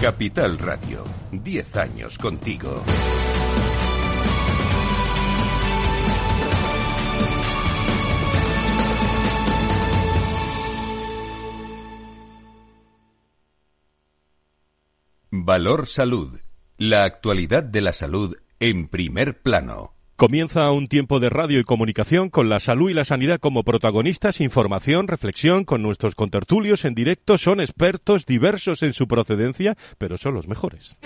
Capital Radio, 10 años contigo. Valor Salud. La actualidad de la salud en primer plano. Comienza un tiempo de radio y comunicación con la salud y la sanidad como protagonistas, información, reflexión con nuestros contertulios en directo. Son expertos diversos en su procedencia, pero son los mejores.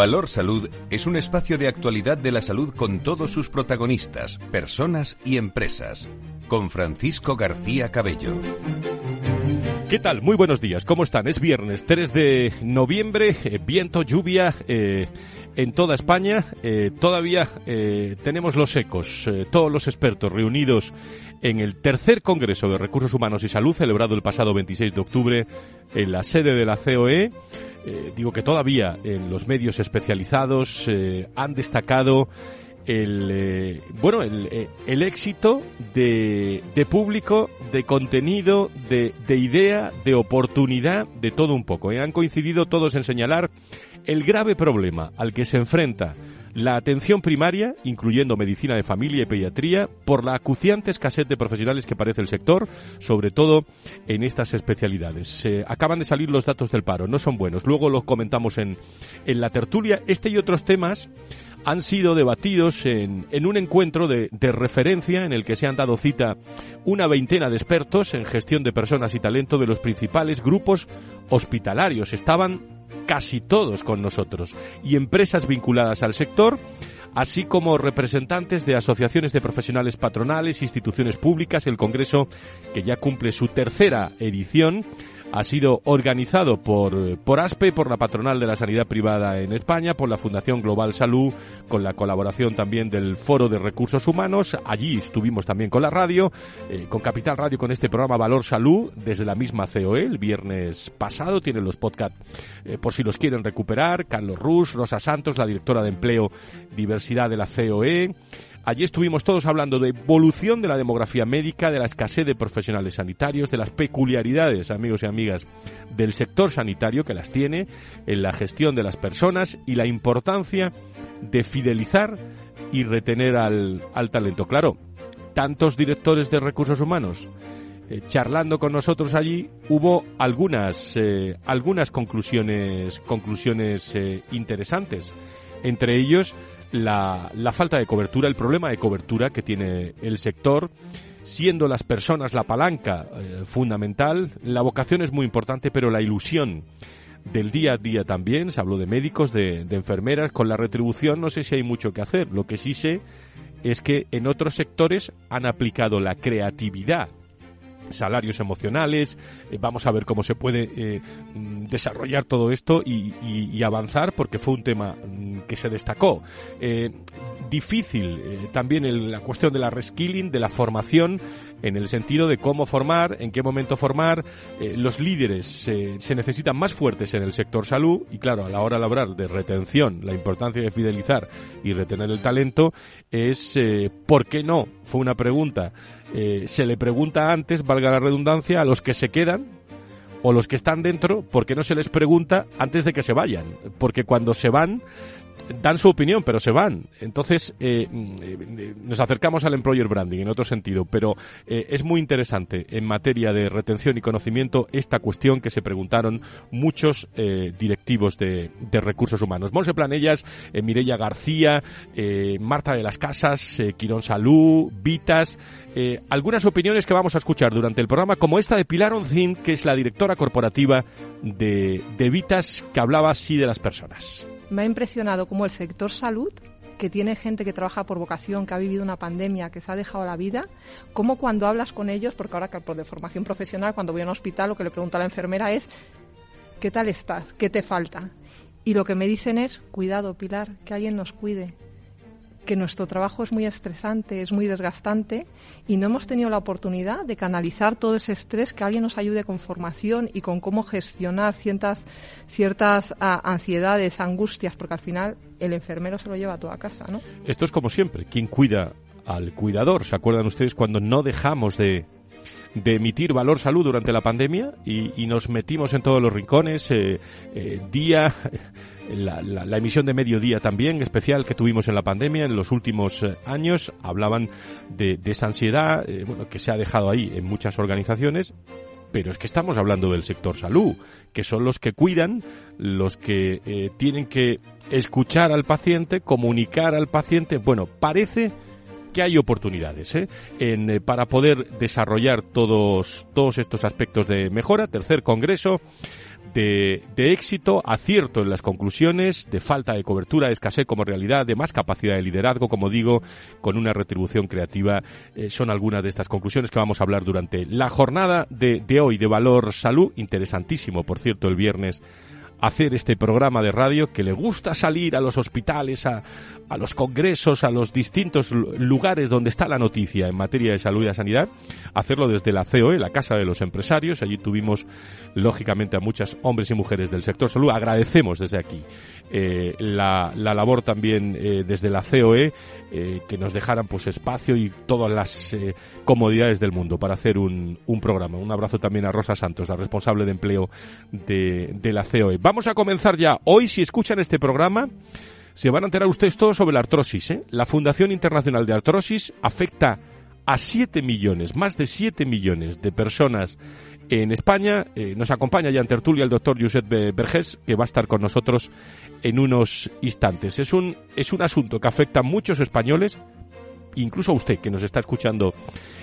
Valor Salud es un espacio de actualidad de la salud con todos sus protagonistas, personas y empresas. Con Francisco García Cabello. ¿Qué tal? Muy buenos días. ¿Cómo están? Es viernes 3 de noviembre, eh, viento, lluvia eh, en toda España. Eh, todavía tenemos los ecos, todos los expertos reunidos en el tercer Congreso de Recursos Humanos y Salud celebrado el pasado 26 de octubre en la sede de la COE. Eh, digo que todavía en los medios especializados eh, han destacado el eh, bueno el, el éxito de, de, público, de contenido, de, de, idea, de oportunidad, de todo un poco. Han coincidido todos en señalar el grave problema al que se enfrenta la atención primaria, incluyendo medicina de familia y pediatría, por la acuciante escasez de profesionales que parece el sector, sobre todo en estas especialidades. acaban de salir los datos del paro, no son buenos. Luego los comentamos en, en la tertulia. Este y otros temas han sido debatidos en, en un encuentro de, de, referencia en el que se han dado cita una veintena de expertos en gestión de personas y talento de los principales grupos hospitalarios. Estaban casi todos con nosotros, y empresas vinculadas al sector, así como representantes de asociaciones de profesionales patronales, instituciones públicas, el Congreso, que ya cumple su tercera edición, ha sido organizado por, por ASPE, por la patronal de la sanidad privada en España, por la Fundación Global Salud, con la colaboración también del Foro de Recursos Humanos. Allí estuvimos también con la radio, eh, con Capital Radio, con este programa Valor Salud, desde la misma COE, el viernes pasado. Tienen los podcasts eh, por si los quieren recuperar. Carlos Rus, Rosa Santos, la directora de Empleo, Diversidad de la COE. Allí estuvimos todos hablando de evolución de la demografía médica, de la escasez de profesionales sanitarios, de las peculiaridades, amigos y amigas, del sector sanitario que las tiene en la gestión de las personas y la importancia de fidelizar y retener al, talento. Claro, tantos directores de recursos humanos eh, charlando con nosotros allí hubo algunas eh, algunas conclusiones conclusiones eh, interesantes entre ellos la, la falta de cobertura, el problema de cobertura que tiene el sector siendo las personas la palanca eh, fundamental, la vocación es muy importante, pero la ilusión del día a día también, se habló de médicos, de, de, enfermeras, con la retribución no sé si hay mucho que hacer, lo que sí sé es que en otros sectores han aplicado la creatividad salarios emocionales, eh, vamos a ver cómo se puede eh, mm, desarrollar todo esto y, avanzar porque fue un tema mm, que se destacó. Eh, difícil también la cuestión de la reskilling, de la formación, en el sentido de cómo formar, en qué momento formar. los líderes se necesitan más fuertes en el sector salud y claro, a la hora de hablar de retención, la importancia de fidelizar y retener el talento es, ¿por qué no? Fue una pregunta eh, se le pregunta antes, valga la redundancia, a los que se quedan o los que están dentro, porque no se les pregunta antes de que se vayan? Porque cuando se van, dan su opinión, pero se van. Entonces, eh, mm, nos acercamos al employer branding en otro sentido, pero eh, es muy interesante en materia de retención y conocimiento esta cuestión que se preguntaron muchos eh, directivos de, recursos humanos. Monse Planellas, Mireya García, Marta de las Casas, Quirón Salud, Vitas, algunas opiniones que vamos a escuchar durante el programa, como esta de Pilar Oncín, que es la directora corporativa de, de Vitas, que hablaba así de las personas me ha impresionado como el sector salud que tiene gente que trabaja por vocación, que ha vivido una pandemia, que se ha dejado la vida, como cuando hablas con ellos, porque ahora por de formación profesional, cuando voy a un hospital, lo que le pregunto a la enfermera es, ¿qué tal estás? ¿Qué te falta? Y lo que me dicen es, cuidado, Pilar, que alguien nos cuide, que nuestro trabajo es muy estresante, es muy desgastante y no hemos tenido la oportunidad de canalizar todo ese estrés, que alguien nos ayude con formación y con cómo gestionar ciertas, ciertas ansiedades, angustias, porque al final el enfermero se lo lleva a toda casa, ¿no? Esto es como siempre, ¿quién cuida al cuidador? ¿Se acuerdan ustedes cuando no dejamos de de emitir valor salud durante la pandemia y, nos metimos en todos los rincones, eh, eh, día, la, la, emisión de mediodía también, especial que tuvimos en la pandemia en los últimos eh, años, hablaban de, esa ansiedad bueno, que se ha dejado ahí en muchas organizaciones pero es que estamos hablando del sector salud, que son los que cuidan, los que tienen que escuchar al paciente, comunicar al paciente. Bueno, parece que hay oportunidades ¿eh? Eh, para poder desarrollar todos, todos estos aspectos de mejora. Tercer congreso. De, de, éxito, acierto en las conclusiones, de falta de cobertura, de escasez como realidad, de más capacidad de liderazgo, como digo, con una retribución creativa, eh, son algunas de estas conclusiones que vamos a hablar durante la jornada de, de hoy de Valor Salud, interesantísimo, por cierto, el viernes hacer este programa de radio, que le gusta salir a los hospitales, a, a los congresos, a los distintos lugares donde está la noticia en materia de salud y de sanidad, hacerlo desde la COE, la Casa de los Empresarios. Allí tuvimos, lógicamente, a muchos hombres y mujeres del sector salud. Agradecemos desde aquí eh, la, la, labor también eh, desde la COE, eh, que nos dejaran pues espacio y todas las comodidades del mundo para hacer un, un, programa. Un abrazo también a Rosa Santos, la responsable de empleo de, de la COE. Vamos a comenzar ya. Hoy, si escuchan este programa, se van a enterar ustedes todo sobre la artrosis. La Fundación Internacional de Artrosis afecta a 7 millones, más de 7 millones de personas en España. Eh, nos acompaña ya en tertulia el doctor Josep Vergés, que va a estar con nosotros en unos instantes. Es un, es un asunto que afecta a muchos españoles, incluso a usted que nos está escuchando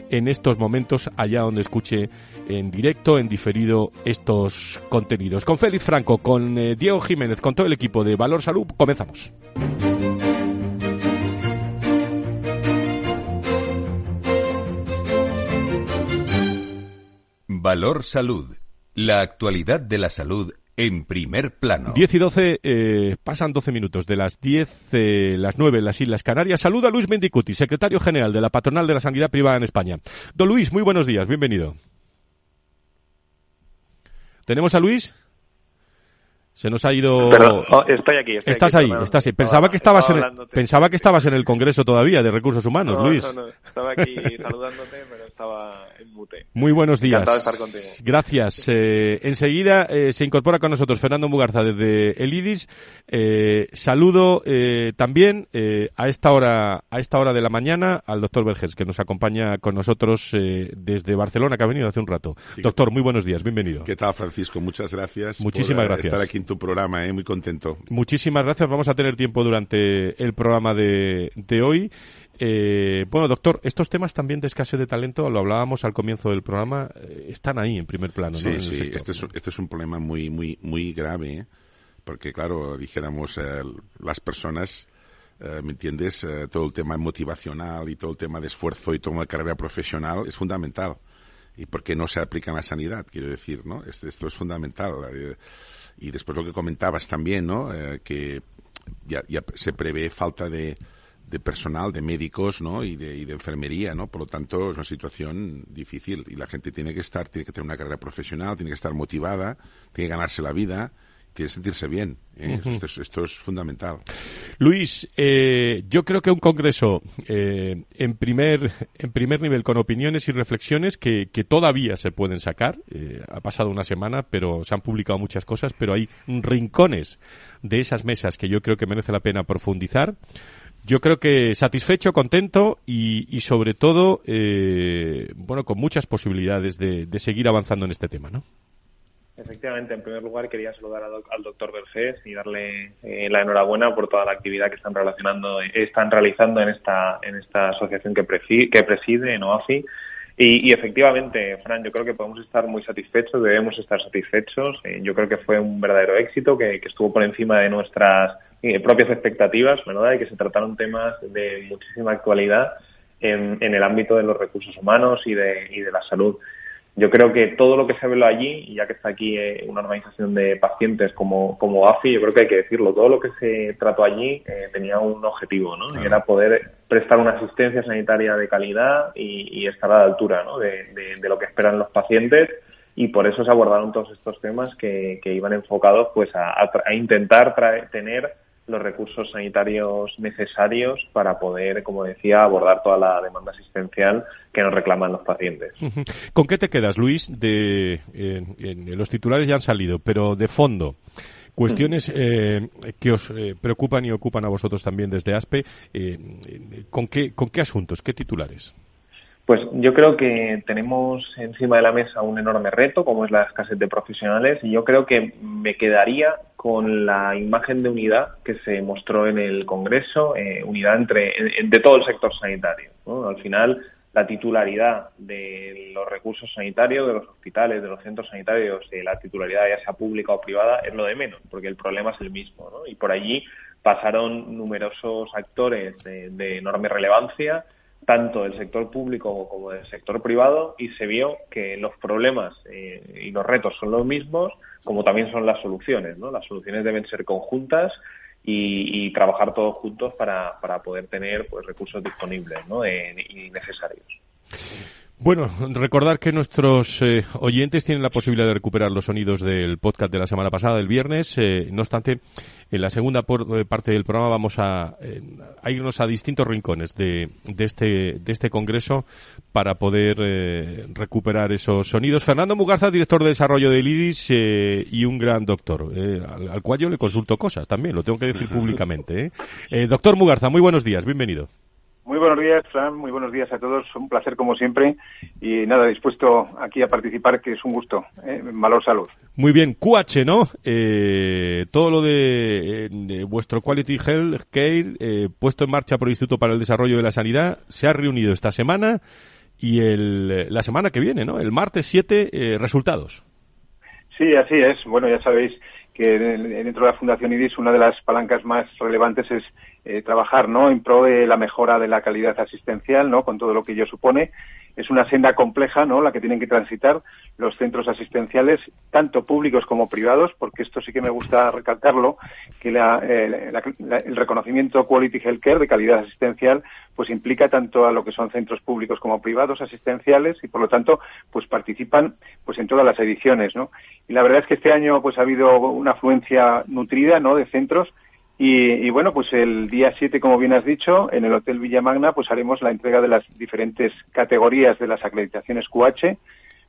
en estos momentos, allá donde escuche en directo, en diferido, estos contenidos. Con Félix Franco, con eh, Diego Jiménez, con todo el equipo de Valor Salud, comenzamos. Valor Salud. La actualidad de la salud en primer plano. 10 y 12, eh, pasan 12 minutos de las 10, eh, las 9 en las Islas Canarias. Saluda a Luis Mendicuti, secretario general de la Patronal de la Sanidad Privada en España. Don Luis, muy buenos días, bienvenido. ¿Tenemos a Luis? Se nos ha ido. Oh, estoy aquí. estás ahí, estás ahí. Pensaba que estabas en el, pensaba que estabas en el Congreso todavía de Recursos Humanos, Luis. No, no, estaba aquí saludándote, pero estaba en mute. Muy buenos días. Encantado de estar contigo. Gracias. Eh, enseguida eh, se incorpora con nosotros Fernando Mugarza desde el IDIS. Eh, saludo eh, también eh, a esta hora a esta hora de la mañana al doctor Verges que nos acompaña con nosotros eh, desde Barcelona que ha venido hace un rato. doctor, muy buenos días, bienvenido. ¿Qué tal, Francisco? Muchas gracias. Muchísimas por, gracias. Estar aquí tu programa, ¿eh? muy contento. Muchísimas gracias. Vamos a tener tiempo durante el programa de, de hoy. Eh, bueno, doctor, estos temas también de escasez de talento, lo hablábamos al comienzo del programa, eh, están ahí en primer plano. Sí, sí, este es, este es, un problema muy, muy, muy grave, ¿eh? porque claro, dijéramos, eh, las personas, ¿me entiendes? Todo el tema motivacional y todo el tema de esfuerzo y toda la carrera profesional es fundamental. Y porque no se aplica en la sanidad, quiero decir, ¿no? Esto, esto es fundamental. Y después lo que comentabas también, ¿no? Que ya, ya, se prevé falta de, de personal, de médicos, ¿no? Y de, y de, enfermería, ¿no? Por lo tanto, es una situación difícil y la gente tiene que estar, tiene que tener una carrera profesional, tiene que estar motivada, tiene que ganarse la vida quiere sentirse bien. ¿eh? Uh -huh. esto, es, esto, es, fundamental. Luis, eh, yo creo que un congreso eh, en, primer, en primer nivel con opiniones y reflexiones que, que todavía se pueden sacar. Eh, ha pasado una semana, pero se han publicado muchas cosas, pero hay rincones de esas mesas que yo creo que merece la pena profundizar. Yo creo que satisfecho, contento y, y sobre todo, eh, bueno, con muchas posibilidades de, de seguir avanzando en este tema, ¿no? Efectivamente, en primer lugar quería saludar al doctor Vergés y darle eh, la enhorabuena por toda la actividad que están relacionando, están realizando en esta en esta asociación que, que preside en OAFI. Y, y, efectivamente, Fran, yo creo que podemos estar muy satisfechos, debemos estar satisfechos. Eh, yo creo que fue un verdadero éxito, que, que estuvo por encima de nuestras eh, propias expectativas, ¿verdad? Y que se trataron temas de muchísima actualidad en, en el ámbito de los recursos humanos y de, y de la salud. Yo creo que todo lo que se ve allí, y ya que está aquí eh, una organización de pacientes como, como AFI, yo creo que hay que decirlo, todo lo que se trató allí eh, tenía un objetivo, ¿no? Y era poder prestar una asistencia sanitaria de calidad y, estar a la altura ¿no? de, lo que esperan los pacientes y por eso se abordaron todos estos temas que, iban enfocados pues a, a intentar tener los recursos sanitarios necesarios para poder, como decía, abordar toda la demanda asistencial que nos reclaman los pacientes. ¿Con qué te quedas, Luis? De, los titulares ya han salido, pero de fondo. Cuestiones eh, que os eh, preocupan y ocupan a vosotros también desde ASPE. Eh, ¿con, qué, ¿Con qué asuntos? ¿Qué titulares? Pues yo creo que tenemos encima de la mesa un enorme reto, como es la escasez de profesionales, y yo creo que me quedaría con la imagen de unidad que se mostró en el Congreso, eh, unidad entre de todo el sector sanitario. Al final, la titularidad de los recursos sanitarios, de los hospitales, de los centros sanitarios, eh, la titularidad ya sea pública o privada, es lo de menos, porque el problema es el mismo. Y por allí pasaron numerosos actores de enorme relevancia tanto del sector público como del sector privado y se vio que los problemas eh, y los retos son los mismos, como también son las soluciones. ¿no? Las soluciones deben ser conjuntas y, trabajar todos juntos para, para poder tener pues, recursos disponibles ¿no? y necesarios. Bueno, recordar que nuestros eh, oyentes tienen la posibilidad de recuperar los sonidos del podcast de la semana pasada, del viernes. Eh, no obstante, en la segunda eh, parte del programa vamos a, irnos a distintos rincones de, este, de este congreso para poder recuperar esos sonidos. Fernando Mugarza, director de desarrollo del IDIS y un gran doctor, al, al, cual yo le consulto cosas también, lo tengo que decir públicamente. doctor Mugarza, muy buenos días, bienvenido. Muy buenos días, Fran. Muy buenos días a todos. Un placer como siempre. Y nada, dispuesto aquí a participar, que es un gusto. ¿eh? Valor Salud. Muy bien. QH, ¿no? Eh, todo lo de, vuestro Quality Health Care eh, puesto en marcha por el Instituto para el Desarrollo de la Sanidad se ha reunido esta semana y el, la semana que viene, ¿no? El martes 7, eh, resultados. Sí, así es. Bueno, ya sabéis que dentro de la Fundación IDIS una de las palancas más relevantes es eh, trabajar ¿no? en pro de la mejora de la calidad asistencial, ¿no? con todo lo que ello supone. Es una senda compleja ¿no? la que tienen que transitar los centros asistenciales, tanto públicos como privados, porque esto sí que me gusta recalcarlo, que eh, el reconocimiento Quality Healthcare de calidad asistencial pues implica tanto a lo que son centros públicos como privados asistenciales y por lo tanto pues participan pues en todas las ediciones, ¿no? Y la verdad es que este año pues ha habido una afluencia nutrida, ¿no? de centros y, bueno, pues el día 7, como bien has dicho, en el Hotel Villamagna, pues haremos la entrega de las diferentes categorías de las acreditaciones QH.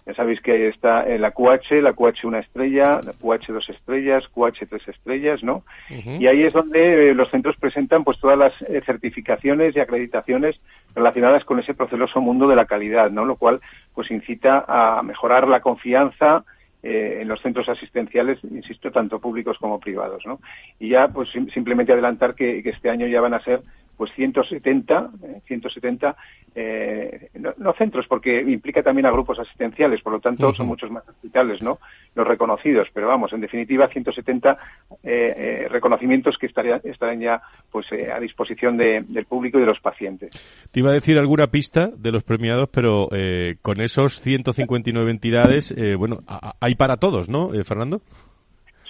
Ya sabéis que está en la QH, la QH una estrella, la QH dos estrellas, QH tres estrellas, ¿no? Y ahí es donde eh, los centros presentan pues todas las eh, certificaciones y acreditaciones relacionadas con ese proceloso mundo de la calidad, ¿no? Lo cual pues incita a mejorar la confianza, eh, en los centros asistenciales, insisto, tanto públicos como privados. ¿no? Y ya, pues simplemente adelantar que, este año ya van a ser pues 170, 170 eh, no, centros, porque implica también a grupos asistenciales, por lo tanto son muchos más hospitales, ¿no? Los reconocidos, pero vamos, en definitiva 170 eh, eh, reconocimientos que estarían, estarán ya pues a disposición del público y de los pacientes. Te iba a decir alguna pista de los premiados, pero con esos 159 entidades, bueno, hay para todos, ¿no, Fernando?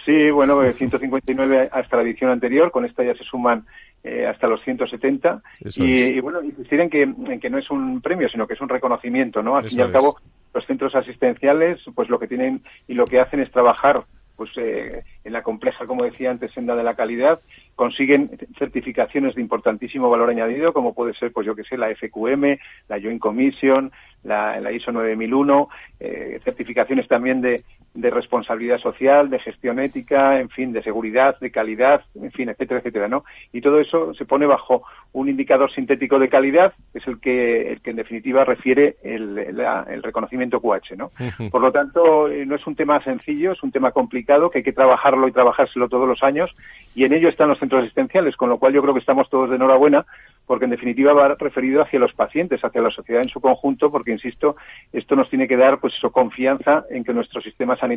Sí, bueno, 159 hasta la edición anterior, con esta ya se suman eh, hasta los 170. Y, y, bueno, insistir en que, en que no es un premio, sino que es un reconocimiento, ¿no? Al fin y al cabo, los centros asistenciales, pues lo que tienen y lo que hacen es trabajar pues eh, en la compleja, como decía antes, senda de la calidad, consiguen certificaciones de importantísimo valor añadido, como puede ser, pues yo que sé, la FQM, la Joint Commission, la, la ISO 9001, eh, certificaciones también de, de responsabilidad social, de gestión ética, en fin, de seguridad, de calidad, en fin, etcétera, etcétera, ¿no? Y todo eso se pone bajo un indicador sintético de calidad, que es el que, el que en definitiva refiere el, el reconocimiento QH, ¿no? Por lo tanto, eh, no es un tema sencillo, es un tema complicado que hay que trabajarlo y trabajárselo todos los años, y en ello están los centros asistenciales, con lo cual yo creo que estamos todos de enhorabuena, porque en definitiva va referido hacia los pacientes, hacia la sociedad en su conjunto, porque insisto, esto nos tiene que dar pues eso confianza en que nuestro sistema sanitario,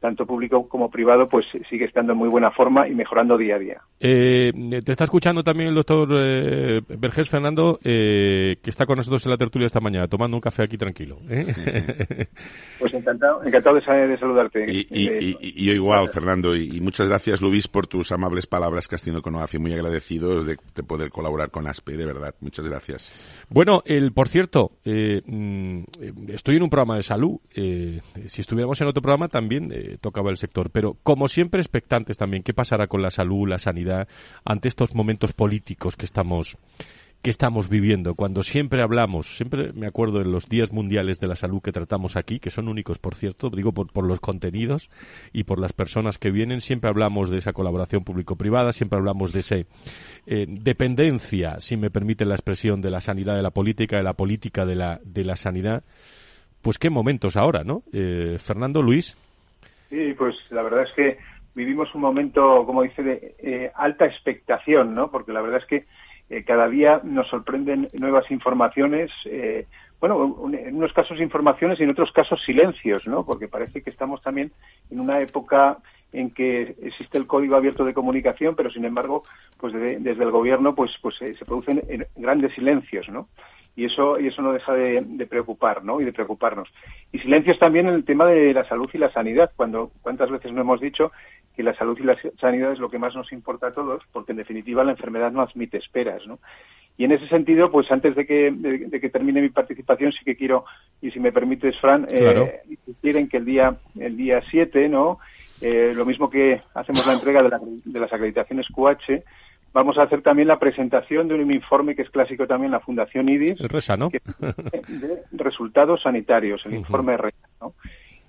tanto público como privado, pues sigue estando en muy buena forma y mejorando día a día. Eh, te está escuchando también el doctor eh, Vergés Fernando, eh, que está con nosotros en la tertulia esta mañana, tomando un café aquí tranquilo. ¿eh? Pues encantado, encantado de, saludarte. Y, yo igual, Fernando, y, muchas gracias, Luis, por tus amables palabras que has tenido con OAFI. Muy agradecido de, poder colaborar con ASPE, de verdad. Muchas gracias. Bueno, el, por cierto, mm, estoy en un programa de salud. si estuviéramos en otro programa también tocaba el sector, pero como siempre expectantes también. ¿Qué pasará con la salud, la sanidad? ante estos momentos políticos que estamos que estamos viviendo, cuando siempre hablamos, siempre me acuerdo en los días mundiales de la salud que tratamos aquí, que son únicos, por cierto, digo por, por los contenidos y por las personas que vienen, siempre hablamos de esa colaboración público-privada, siempre hablamos de esa eh, dependencia, si me permite la expresión, de la sanidad de la política, de la política de la, de la sanidad. Pues qué momentos ahora, ¿no? Eh, Fernando, Luis. Sí, pues la verdad es que vivimos un momento, como dice, de eh, alta expectación, ¿no? Porque la verdad es que eh, cada día nos sorprenden nuevas informaciones, eh, bueno, en unos casos informaciones y en otros casos silencios, ¿no? Porque parece que estamos también en una época en que existe el código abierto de comunicación, pero sin embargo, pues desde el gobierno, pues, pues se producen grandes silencios, ¿no? Y eso y eso no deja de, preocupar ¿no? y de preocuparnos y silencios también en el tema de la salud y la sanidad cuando cuántas veces no hemos dicho que la salud y la sanidad es lo que más nos importa a todos porque en definitiva la enfermedad no admite esperas ¿no? y en ese sentido pues antes de que de, que termine mi participación sí que quiero y si me permites Fran eh, quieren que el día el día 7 no eh, lo mismo que hacemos la entrega de, de las acreditaciones QH Vamos a hacer también la presentación de un informe que es clásico también la Fundación IDIS. El RESA, ¿no? de resultados sanitarios, el informe RESA, ¿no?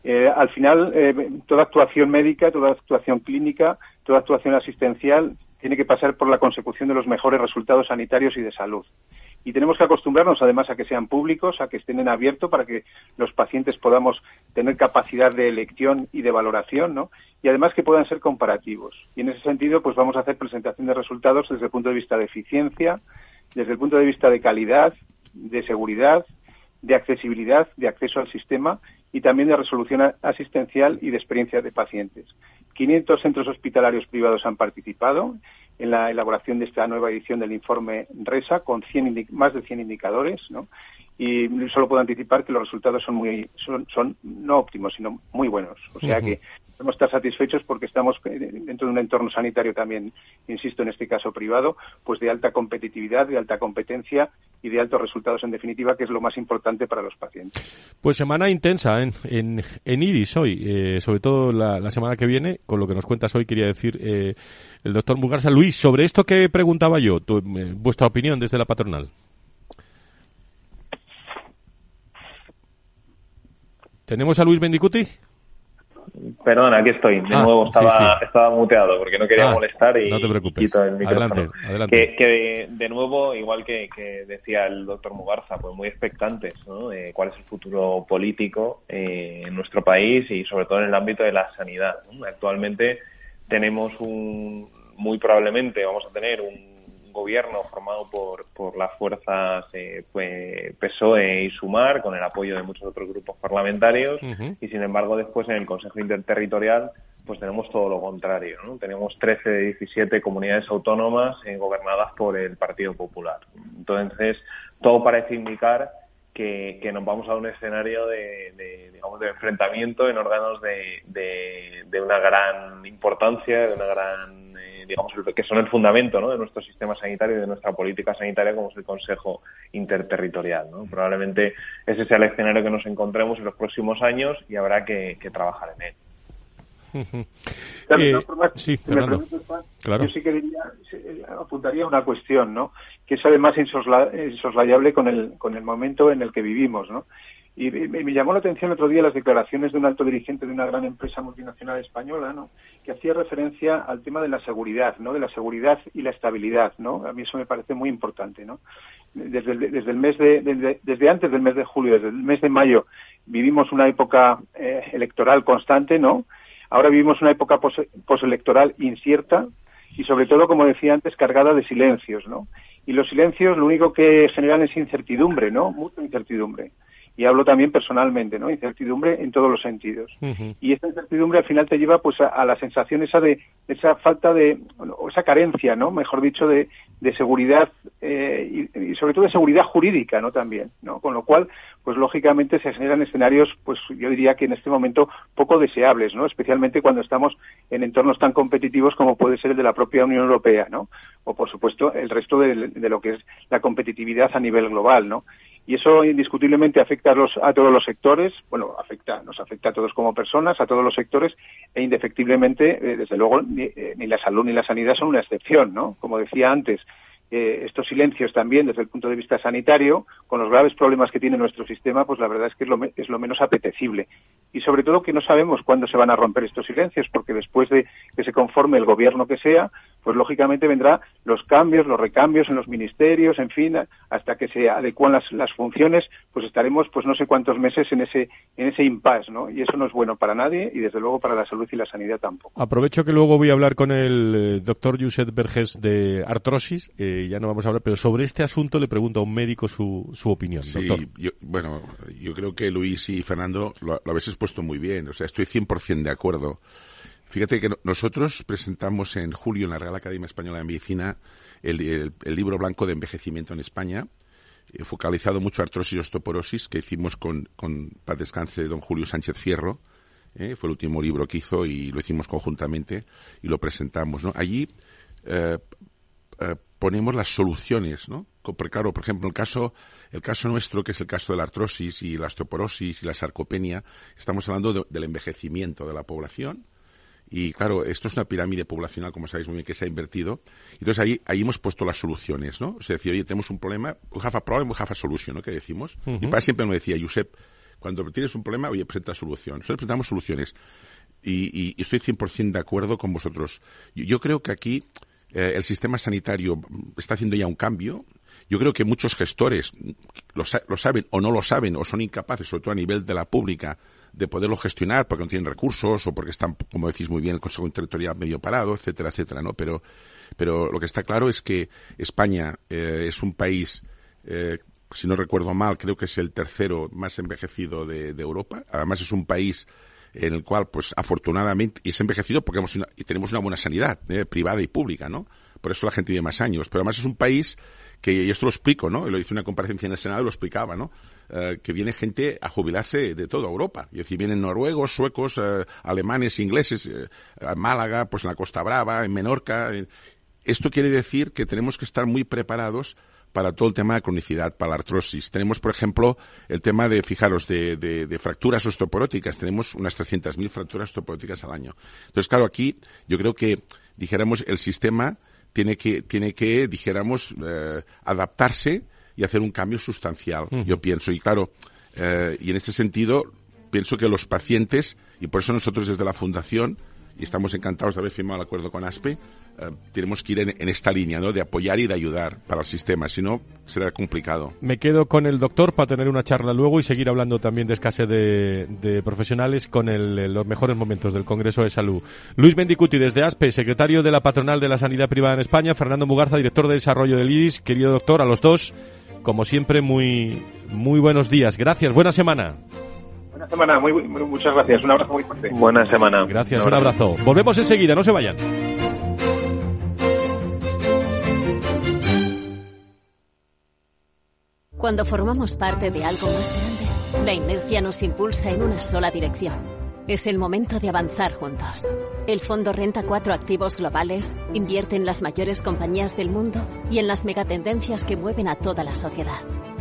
Eh, al final, eh, toda actuación médica, toda actuación clínica, toda actuación asistencial tiene que pasar por la consecución de los mejores resultados sanitarios y de salud y tenemos que acostumbrarnos además a que sean públicos, a que estén en abierto para que los pacientes podamos tener capacidad de elección y de valoración, ¿no? Y además que puedan ser comparativos. Y en ese sentido, pues vamos a hacer presentación de resultados desde el punto de vista de eficiencia, desde el punto de vista de calidad, de seguridad, de accesibilidad, de acceso al sistema y también de resolución asistencial y de experiencia de pacientes. 500 centros hospitalarios privados han participado en la elaboración de esta nueva edición del informe RESA con 100 más de 100 indicadores, ¿no? Y solo puedo anticipar que los resultados son muy son, son no óptimos, sino muy buenos. O sea que podemos estar satisfechos porque estamos dentro de un entorno sanitario también, insisto, en este caso privado, pues de alta competitividad, de alta competencia y de altos resultados en definitiva, que es lo más importante para los pacientes. Pues semana intensa en, en, en IRIS hoy, eh, sobre todo la, semana que viene, con lo que nos cuentas hoy, quería decir eh, el doctor Mugarza. Luis, sobre esto que preguntaba yo, eh, vuestra opinión desde la patronal. ¿Tenemos a Luis Bendicuti? Perdón, aquí estoy. De ah, nuevo estaba, estaba muteado porque no quería ah, molestar y, no te preocupes. el micrófono. Adelante, adelante. Que, de, nuevo, igual que, decía el doctor Mugarza, pues muy expectantes ¿no? de cuál es el futuro político eh, en nuestro país y sobre todo en el ámbito de la sanidad. Actualmente tenemos un, muy probablemente vamos a tener un gobierno formado por, por las fuerzas eh, pues, PSOE y Sumar, con el apoyo de muchos otros grupos parlamentarios, y sin embargo después en el Consejo Interterritorial pues tenemos todo lo contrario. ¿no? Tenemos 13 de 17 comunidades autónomas eh, gobernadas por el Partido Popular. Entonces, todo parece indicar que, que, nos vamos a un escenario de, digamos, de enfrentamiento en órganos de, de, de, una gran importancia, de una gran digamos, que son el fundamento ¿no? de nuestro sistema sanitario y de nuestra política sanitaria, como es el Consejo Interterritorial. ¿no? Probablemente ese sea el escenario que nos encontremos en los próximos años y habrá que, trabajar en él. Eh, sí, Fernando. Yo sí que diría, eh, apuntaría una cuestión, ¿no? Que es además insoslayable con el, con el momento en el que vivimos, ¿no? Y me, llamó la atención el otro día las declaraciones de un alto dirigente de una gran empresa multinacional española, ¿no? que hacía referencia al tema de la seguridad, ¿no? de la seguridad y la estabilidad. ¿no? A mí eso me parece muy importante. ¿no? Desde, desde el mes de, desde, antes del mes de julio, desde el mes de mayo, vivimos una época eh, electoral constante, ¿no? Ahora vivimos una época postelectoral incierta y sobre todo, como decía antes, cargada de silencios, ¿no? Y los silencios lo único que generan es incertidumbre, ¿no? Mucha incertidumbre y hablo también personalmente, ¿no? Incertidumbre en todos los sentidos. Y esta incertidumbre al final te lleva pues a, la sensación esa de esa falta de o esa carencia, ¿no? Mejor dicho de, de seguridad eh, y, sobre todo de seguridad jurídica, ¿no? También, ¿no? Con lo cual, pues lógicamente se generan escenarios, pues yo diría que en este momento poco deseables, ¿no? Especialmente cuando estamos en entornos tan competitivos como puede ser el de la propia Unión Europea, ¿no? O por supuesto el resto de, de lo que es la competitividad a nivel global, ¿no? Y eso indiscutiblemente afecta a, los, a todos los sectores, bueno, afecta, nos afecta a todos como personas, a todos los sectores, e indefectiblemente, eh, desde luego, ni, eh, ni, la salud ni la sanidad son una excepción, ¿no? Como decía antes, eh, estos silencios también desde el punto de vista sanitario, con los graves problemas que tiene nuestro sistema, pues la verdad es que es lo, es lo menos apetecible. Y sobre todo que no sabemos cuándo se van a romper estos silencios, porque después de que se conforme el gobierno que sea, pues lógicamente vendrá los cambios, los recambios en los ministerios, en fin, hasta que se adecuan las, funciones, pues estaremos pues no sé cuántos meses en ese en ese impasse, ¿no? Y eso no es bueno para nadie y desde luego para la salud y la sanidad tampoco. Aprovecho que luego voy a hablar con el eh, doctor Josep Vergés de artrosis. Eh, ya no vamos a hablar, pero sobre este asunto le pregunto a un médico su, su opinión. Sí, bueno, yo creo que Luis y Fernando lo, habéis expuesto muy bien. O sea, estoy 100% de acuerdo. Fíjate que nosotros presentamos en julio en la Real Academia Española de Medicina el, libro blanco de envejecimiento en España, eh, focalizado mucho a artrosis y osteoporosis, que hicimos con, con paz descanse don Julio Sánchez Fierro. Eh, fue el último libro que hizo y lo hicimos conjuntamente y lo presentamos. ¿no? Allí eh, ponemos las soluciones, ¿no? Porque claro, por ejemplo, el caso, el caso nuestro, que es el caso de la artrosis y la osteoporosis y la sarcopenia, estamos hablando del envejecimiento de la población. Y claro, esto es una pirámide poblacional, como sabéis muy bien, que se ha invertido. Entonces ahí, ahí hemos puesto las soluciones, ¿no? O sea, decir, oye, tenemos un problema, we have a problem, we have a solution, ¿no? Que decimos. Y para siempre me decía, Josep, cuando tienes un problema, oye, presenta solución. Nosotros presentamos soluciones. Y, y, estoy 100% de acuerdo con vosotros. yo creo que aquí eh, el sistema sanitario está haciendo ya un cambio. Yo creo que muchos gestores lo, saben o no lo saben o son incapaces, sobre todo a nivel de la pública, de poderlo gestionar porque no tienen recursos o porque están, como decís muy bien, el Consejo Territorial medio parado, etcétera, etcétera, ¿no? Pero, pero lo que está claro es que España eh, es un país, eh, si no recuerdo mal, creo que es el tercero más envejecido de Europa. Además es un país en el cual, pues afortunadamente, y es envejecido porque hemos y tenemos una buena sanidad eh, privada y pública, ¿no? Por eso la gente vive más años. Pero además es un país que, y esto lo explico, ¿no? Lo hice una comparecencia en el Senado y lo explicaba, ¿no? Eh, que viene gente a jubilarse de toda Europa. Es decir, vienen noruegos, suecos, eh, alemanes, ingleses, a Málaga, pues en la Costa Brava, en Menorca. Esto quiere decir que tenemos que estar muy preparados para todo el tema de cronicidad, para la artrosis. Tenemos, por ejemplo, el tema de, fijaros, de, de, fracturas osteoporóticas. Tenemos unas 300.000 fracturas osteoporóticas al año. Entonces, claro, aquí yo creo que, dijéramos, el sistema tiene que, tiene que dijéramos, eh, adaptarse y hacer un cambio sustancial, yo pienso. Y claro, eh, y en este sentido, pienso que los pacientes, y por eso nosotros desde la Fundación, y estamos encantados de haber firmado el acuerdo con ASPE, eh, tenemos que ir en, esta línea, ¿no? De apoyar y de ayudar para el sistema, si no será complicado. Me quedo con el doctor para tener una charla luego y seguir hablando también de escasez de, profesionales con los mejores momentos del Congreso de Salud. Luis Mendicuti desde ASPE, secretario de la Patronal de la Sanidad Privada en España, Fernando Mugarza, director de desarrollo del IDIS, querido doctor, a los dos, como siempre, muy, muy buenos días. Gracias, buena semana. Buena semana, muy, muchas gracias. Un abrazo muy fuerte. Buena semana. Gracias, un abrazo. Volvemos enseguida, no se vayan. Cuando formamos parte de algo más grande, la inercia nos impulsa en una sola dirección. Es el momento de avanzar juntos. El Fondo Renta 4 Activos Globales invierte en las mayores compañías del mundo y en las megatendencias que mueven a toda la sociedad.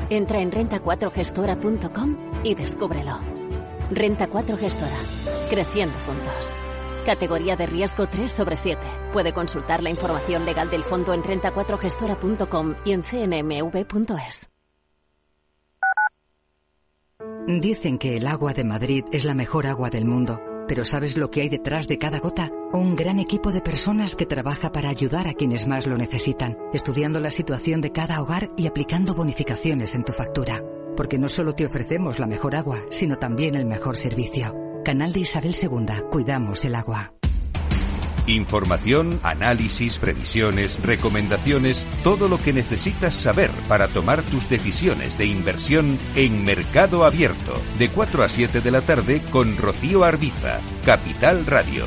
Entra en renta4gestora.com y descúbrelo. Renta 4 Gestora. Creciendo juntos. Categoría de riesgo 3 sobre 7. Puede consultar la información legal del fondo en renta4gestora.com y en cnmv.es. Dicen que el agua de Madrid es la mejor agua del mundo, pero ¿sabes lo que hay detrás de cada gota? Un gran equipo de personas que trabaja para ayudar a quienes más lo necesitan, estudiando la situación de cada hogar y aplicando bonificaciones en tu factura. Porque no solo te ofrecemos la mejor agua, sino también el mejor servicio. Canal de Isabel II. Cuidamos el agua. Información, análisis, previsiones, recomendaciones, todo lo que necesitas saber para tomar tus decisiones de inversión en Mercado Abierto, de 4 a 7 de la tarde con Rocío Arbiza, Capital Radio.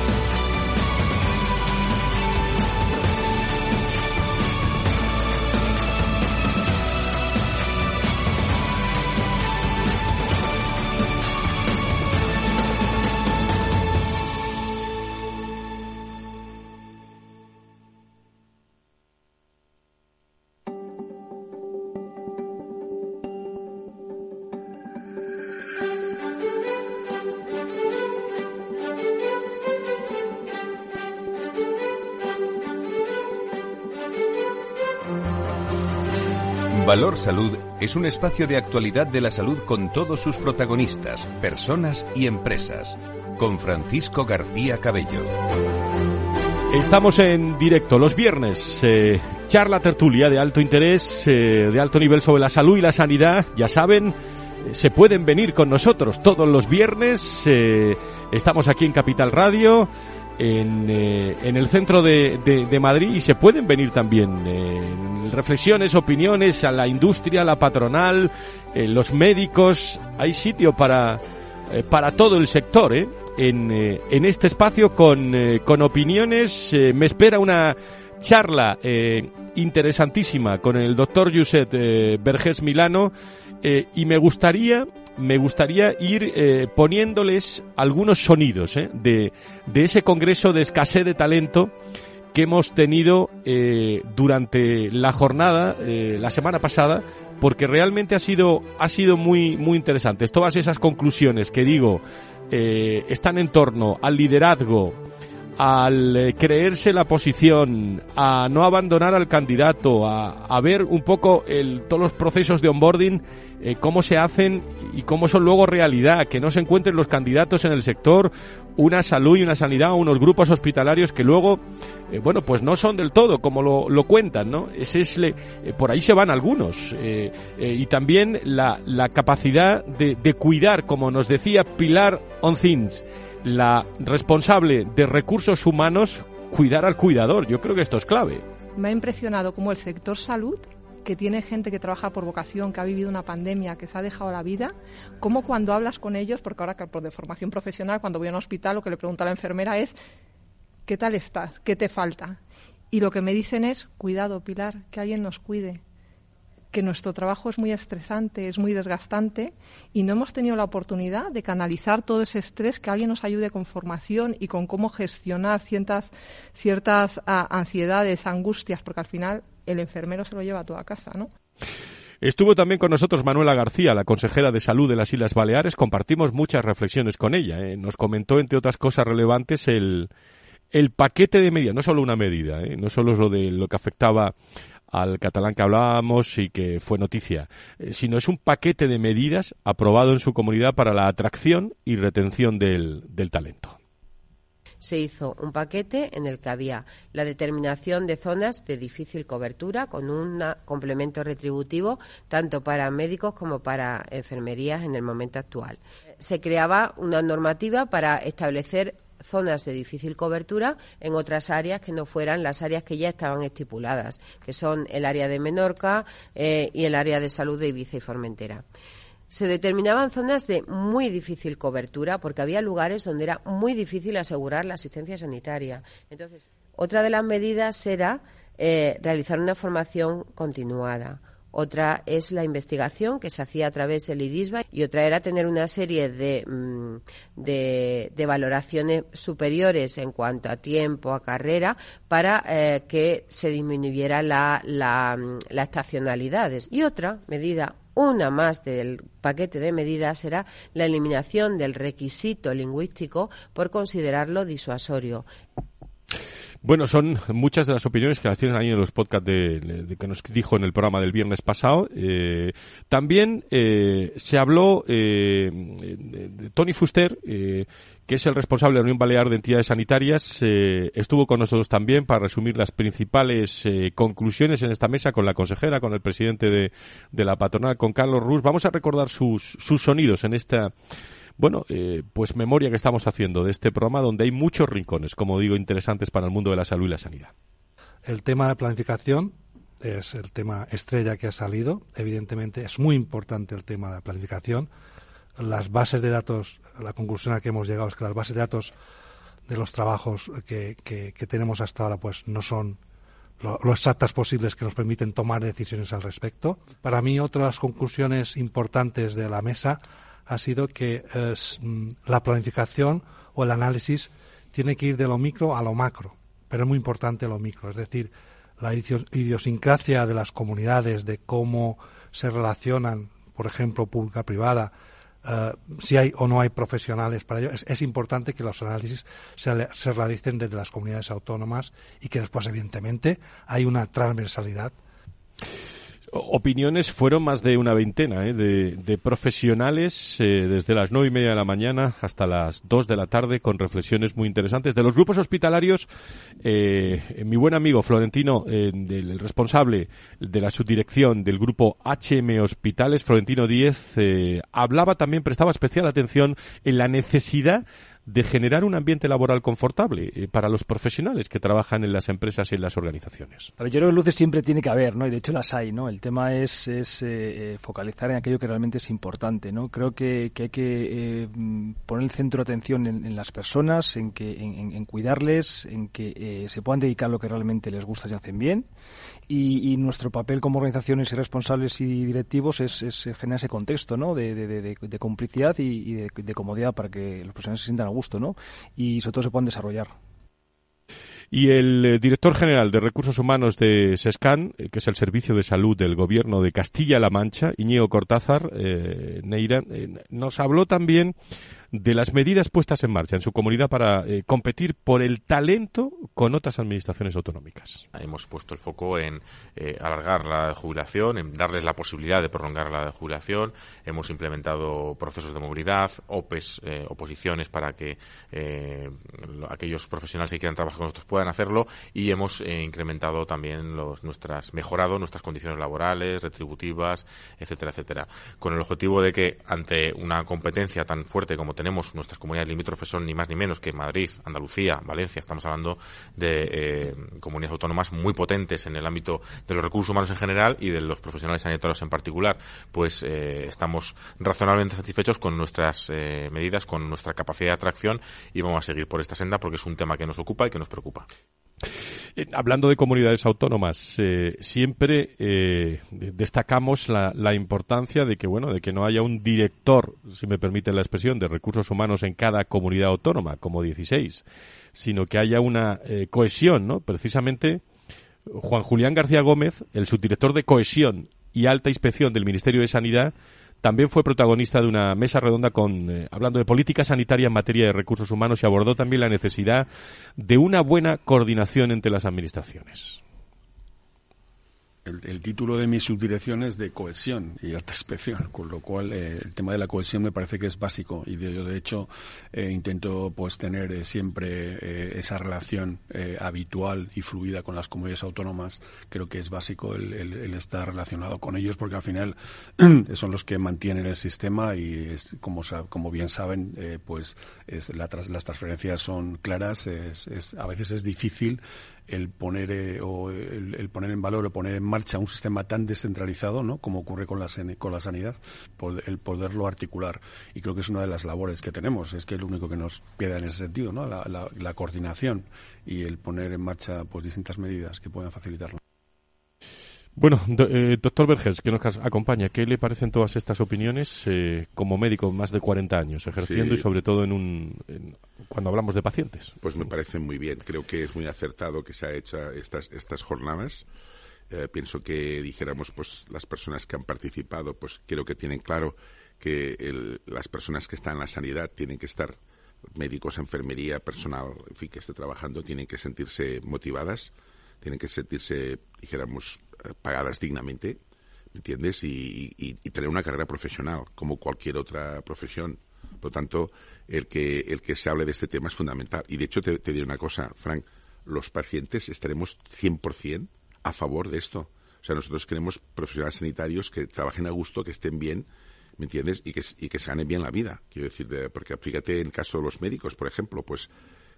Valor Salud es un espacio de actualidad de la salud con todos sus protagonistas, personas y empresas. Con Francisco García Cabello. Estamos en directo los viernes. Eh, charla tertulia de alto interés, eh, de alto nivel sobre la salud y la sanidad. Ya saben, eh, se pueden venir con nosotros todos los viernes. estamos aquí en Capital Radio en, eh, en el centro de, de, Madrid y se pueden venir también eh, reflexiones, opiniones a la industria, la patronal, eh, los médicos. Hay sitio para, para todo el sector ¿eh? en, en este espacio con, con opiniones. me espera una charla interesantísima con el doctor Josep Vergés Milano y me gustaría me gustaría ir eh, poniéndoles algunos sonidos eh, de, de, ese congreso de escasez de talento que hemos tenido eh, durante la jornada la semana pasada porque realmente ha sido ha sido muy muy interesante. Todas esas conclusiones que digo están en torno al liderazgo al creerse la posición, a no abandonar al candidato, a, ver un poco el, todos los procesos de onboarding, eh, cómo se hacen y cómo son luego realidad, que no se encuentren los candidatos en el sector una salud y una sanidad, unos grupos hospitalarios que luego, eh, bueno, pues no son del todo como lo, cuentan, ¿no? Es le, por ahí se van algunos. y también la, capacidad de, de cuidar, como nos decía Pilar Oncins, la responsable de recursos humanos cuidar al cuidador. Yo creo que esto es clave. Me ha impresionado cómo el sector salud que tiene gente que trabaja por vocación, que ha vivido una pandemia, que se ha dejado la vida, como cuando hablas con ellos, porque ahora por de formación profesional, cuando voy a un hospital, lo que le pregunta a la enfermera es, ¿qué tal estás? ¿Qué te falta? Y lo que me dicen es, cuidado, Pilar, que alguien nos cuide, que nuestro trabajo es muy estresante, es muy desgastante y no hemos tenido la oportunidad de canalizar todo ese estrés, que alguien nos ayude con formación y con cómo gestionar ciertas, ciertas ah, ansiedades, angustias, porque al final el enfermero se lo lleva a toda casa, ¿no? Estuvo también con nosotros Manuela García, la consejera de salud de las Islas Baleares. Compartimos muchas reflexiones con ella. ¿eh? Nos comentó, entre otras cosas relevantes, el, el paquete de medidas, no solo una medida, ¿eh? no solo lo de lo que afectaba al catalán que hablábamos y que fue noticia, eh, sino es un paquete de medidas aprobado en su comunidad para la atracción y retención del, del talento se hizo un paquete en el que había la determinación de zonas de difícil cobertura con un complemento retributivo tanto para médicos como para enfermerías en el momento actual. Se creaba una normativa para establecer zonas de difícil cobertura en otras áreas que no fueran las áreas que ya estaban estipuladas, que son el área de Menorca eh, y el área de salud de Ibiza y Formentera se determinaban zonas de muy difícil cobertura porque había lugares donde era muy difícil asegurar la asistencia sanitaria. Entonces, otra de las medidas era eh, realizar una formación continuada otra es la investigación que se hacía a través del IDISBA y otra era tener una serie de, mm, de, valoraciones superiores en cuanto a tiempo, a carrera, para eh, que se disminuyera la, la, mm, la estacionalidad. Y otra medida una más del paquete de medidas será la eliminación del requisito lingüístico por considerarlo disuasorio. Bueno, son muchas de las opiniones que las tienen ahí en los podcasts de, que nos dijo en el programa del viernes pasado. Eh, también eh, se habló eh, de Tony Fuster, que es el responsable de la Unión Balear de Entidades Sanitarias. estuvo con nosotros también para resumir las principales conclusiones en esta mesa con la consejera, con el presidente de, de la patronal, con Carlos Rus. Vamos a recordar sus, sus sonidos en esta bueno, eh, pues memoria que estamos haciendo de este programa donde hay muchos rincones, como digo, interesantes para el mundo de la salud y la sanidad. El tema de planificación es el tema estrella que ha salido. Evidentemente es muy importante el tema de la planificación. Las bases de datos, la conclusión a la que hemos llegado es que las bases de datos de los trabajos que, tenemos hasta ahora pues no son lo, lo, exactas posibles que nos permiten tomar decisiones al respecto. Para mí, otras conclusiones importantes de la mesa ha sido que mm, la planificación o el análisis tiene que ir de lo micro a lo macro, pero es muy importante lo micro, es decir, la idiosincrasia de las comunidades, de cómo se relacionan, por ejemplo, pública-privada, eh, si hay o no hay profesionales para ello, es, importante que los análisis se, se, realicen desde las comunidades autónomas y que después, evidentemente, hay una transversalidad opiniones fueron más de una veintena ¿eh? de, profesionales eh, desde las nueve y media de la mañana hasta las dos de la tarde con reflexiones muy interesantes de los grupos hospitalarios. Eh, mi buen amigo Florentino, del responsable de la subdirección del grupo HM Hospitales, Florentino Díez, hablaba también, prestaba especial atención en la necesidad de generar un ambiente laboral confortable eh, para los profesionales que trabajan en las empresas y en las organizaciones. yo creo que luces siempre tiene que haber, ¿no? Y de hecho las hay, ¿no? El tema es, es eh, eh, focalizar en aquello que realmente es importante, ¿no? Creo que, hay que poner el centro de atención en, las personas, en, que, en, cuidarles, en que se puedan dedicar a lo que realmente les gusta y hacen bien y, nuestro papel como organizaciones y responsables y directivos es, generar ese contexto ¿no? de, complicidad y, de, comodidad para que los profesionales se sientan a gusto ¿no? y sobre todo se puedan desarrollar. Y el eh, director general de Recursos Humanos de SESCAN, eh, que es el Servicio de Salud del Gobierno de Castilla-La Mancha, Iñigo Cortázar eh, Neira, nos habló también de las medidas puestas en marcha en su comunidad para eh, competir por el talento con otras administraciones autonómicas. Hemos puesto el foco en eh, alargar la jubilación, en darles la posibilidad de prolongar la jubilación. Hemos implementado procesos de movilidad, OPEs, eh, oposiciones para que aquellos profesionales que quieran trabajar con nosotros puedan hacerlo y hemos incrementado también los, nuestras, mejorado nuestras condiciones laborales, retributivas, etcétera, etcétera, con el objetivo de que ante una competencia tan fuerte como tenemos, nuestras comunidades limítrofes son ni más ni menos que Madrid, Andalucía, Valencia. Estamos hablando de eh, comunidades autónomas muy potentes en el ámbito de los recursos humanos en general y de los profesionales sanitarios en particular. Pues eh, estamos razonablemente satisfechos con nuestras eh, medidas, con nuestra capacidad de atracción y vamos a seguir por esta senda porque es un tema que nos ocupa y que nos preocupa. Eh, hablando de comunidades autónomas, eh, siempre eh, destacamos la, la, importancia de que bueno, de que no haya un director, si me permite la expresión, de recursos humanos en cada comunidad autónoma, como 16, sino que haya una cohesión, ¿no? Precisamente Juan Julián García Gómez, el subdirector de cohesión y alta inspección del Ministerio de Sanidad, también fue protagonista de una mesa redonda con eh, hablando de política sanitaria en materia de recursos humanos y abordó también la necesidad de una buena coordinación entre las administraciones. El, título de mi subdirección es de cohesión y alta inspección, con lo cual eh, el tema de la cohesión me parece que es básico y de, de hecho eh, intento pues tener eh, siempre esa relación habitual y fluida con las comunidades autónomas. Creo que es básico el, estar relacionado con ellos porque al final son los que mantienen el sistema y es, como, como bien saben pues es, las transferencias son claras, es, a veces es difícil el poner eh, o el, poner en valor o poner en marcha un sistema tan descentralizado, ¿no? Como ocurre con la con la sanidad, el poderlo articular. Y creo que es una de las labores que tenemos. Es que es lo único que nos queda en ese sentido, ¿no? La, la coordinación y el poner en marcha pues distintas medidas que puedan facilitarlo. Bueno, eh, doctor Vergés, que nos acompaña, ¿qué le parecen todas estas opiniones eh, como médico más de 40 años ejerciendo y sobre todo en un cuando hablamos de pacientes? Pues me parece muy bien. Creo que es muy acertado que se ha hecho estas estas jornadas. Eh, pienso que dijéramos pues las personas que han participado pues creo que tienen claro que las personas que están en la sanidad tienen que estar médicos, enfermería, personal, en fin, que esté trabajando, tienen que sentirse motivadas, tienen que sentirse, dijéramos, pagadas dignamente, ¿me entiendes? Y, tener una carrera profesional, como cualquier otra profesión. Por lo tanto, el que, el que se hable de este tema es fundamental. Y de hecho, te, te diré una cosa, Frank, los pacientes estaremos 100% a favor de esto. O sea, nosotros queremos profesionales sanitarios que trabajen a gusto, que estén bien, ¿me entiendes? Y que, y que se ganen bien la vida. Quiero decir, porque fíjate en el caso de los médicos, por ejemplo, pues,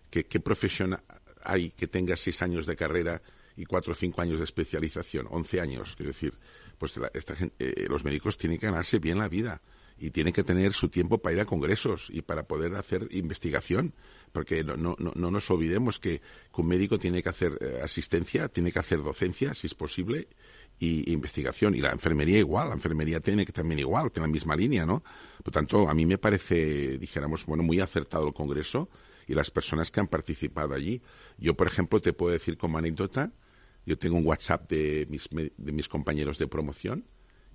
¿qué, qué profesión hay que tenga seis años de carrera y cuatro o cinco años de especialización, once años, quiero decir, pues esta eh, los médicos tienen que ganarse bien la vida y tienen que tener su tiempo para ir a congresos y para poder hacer investigación, porque no, no, no nos olvidemos que, un médico tiene que hacer eh, asistencia, tiene que hacer docencia, si es posible, y investigación. Y la enfermería igual, la enfermería tiene que también igual, tiene la misma línea, ¿no? Por tanto, a mí me parece, dijéramos, bueno, muy acertado el congreso y las personas que han participado allí. Yo, por ejemplo, te puedo decir como anécdota, yo tengo un WhatsApp de mis, de mis compañeros de promoción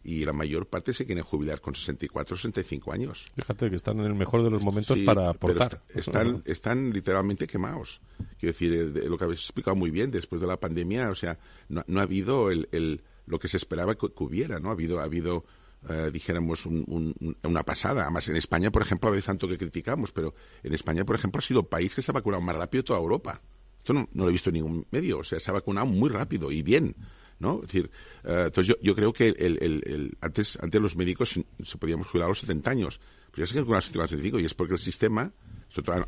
y la mayor parte se quieren jubilar con 64, 65 años. Fíjate que están en el mejor de los momentos para aportar. están, están literalmente quemados. Quiero decir, eh, lo que habéis explicado muy bien, después de la pandemia, o sea, no, ha habido el, el, lo que se esperaba que, hubiera, ¿no? Ha habido, ha habido eh, dijéramos, una pasada. Además, en España, por ejemplo, a veces tanto que criticamos, pero en España, por ejemplo, ha sido el país que se ha vacunado más rápido de toda Europa. Esto no, lo he visto en ningún medio. O sea, se ha vacunado muy rápido y bien. ¿no? Decir, eh, entonces yo, yo, creo que el, el, antes, antes los médicos se podíamos jubilar a los 70 años, pero ya se que a los 75 y es porque el sistema, sobre todo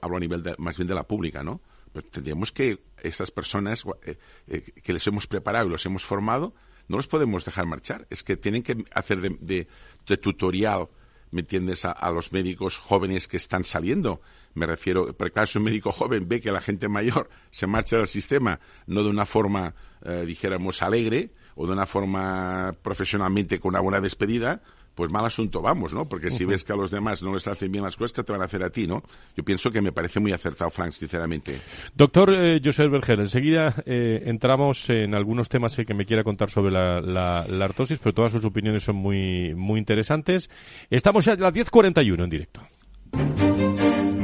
hablo a nivel más bien de la pública, ¿no? Pero tendríamos que estas personas eh, eh, que les hemos preparado y los hemos formado, no los podemos dejar marchar. Es que tienen que hacer de, de, de tutorial ¿me entiendes?, a, los médicos jóvenes que están saliendo. Me refiero, porque claro, si un médico joven ve que la gente mayor se marcha del sistema, no de una forma, eh, dijéramos, alegre, o de una forma profesionalmente con una buena despedida, pues mal asunto vamos, ¿no? Porque si ves que a los demás no les hacen bien las cosas, ¿qué te van a hacer a ti, no? Yo pienso que me parece muy acertado, Frank, sinceramente. Doctor eh, José Berger, enseguida eh, entramos en algunos temas que me quiera contar sobre la, la, artosis, pero todas sus opiniones son muy, muy interesantes. Estamos a las 10.41 en directo.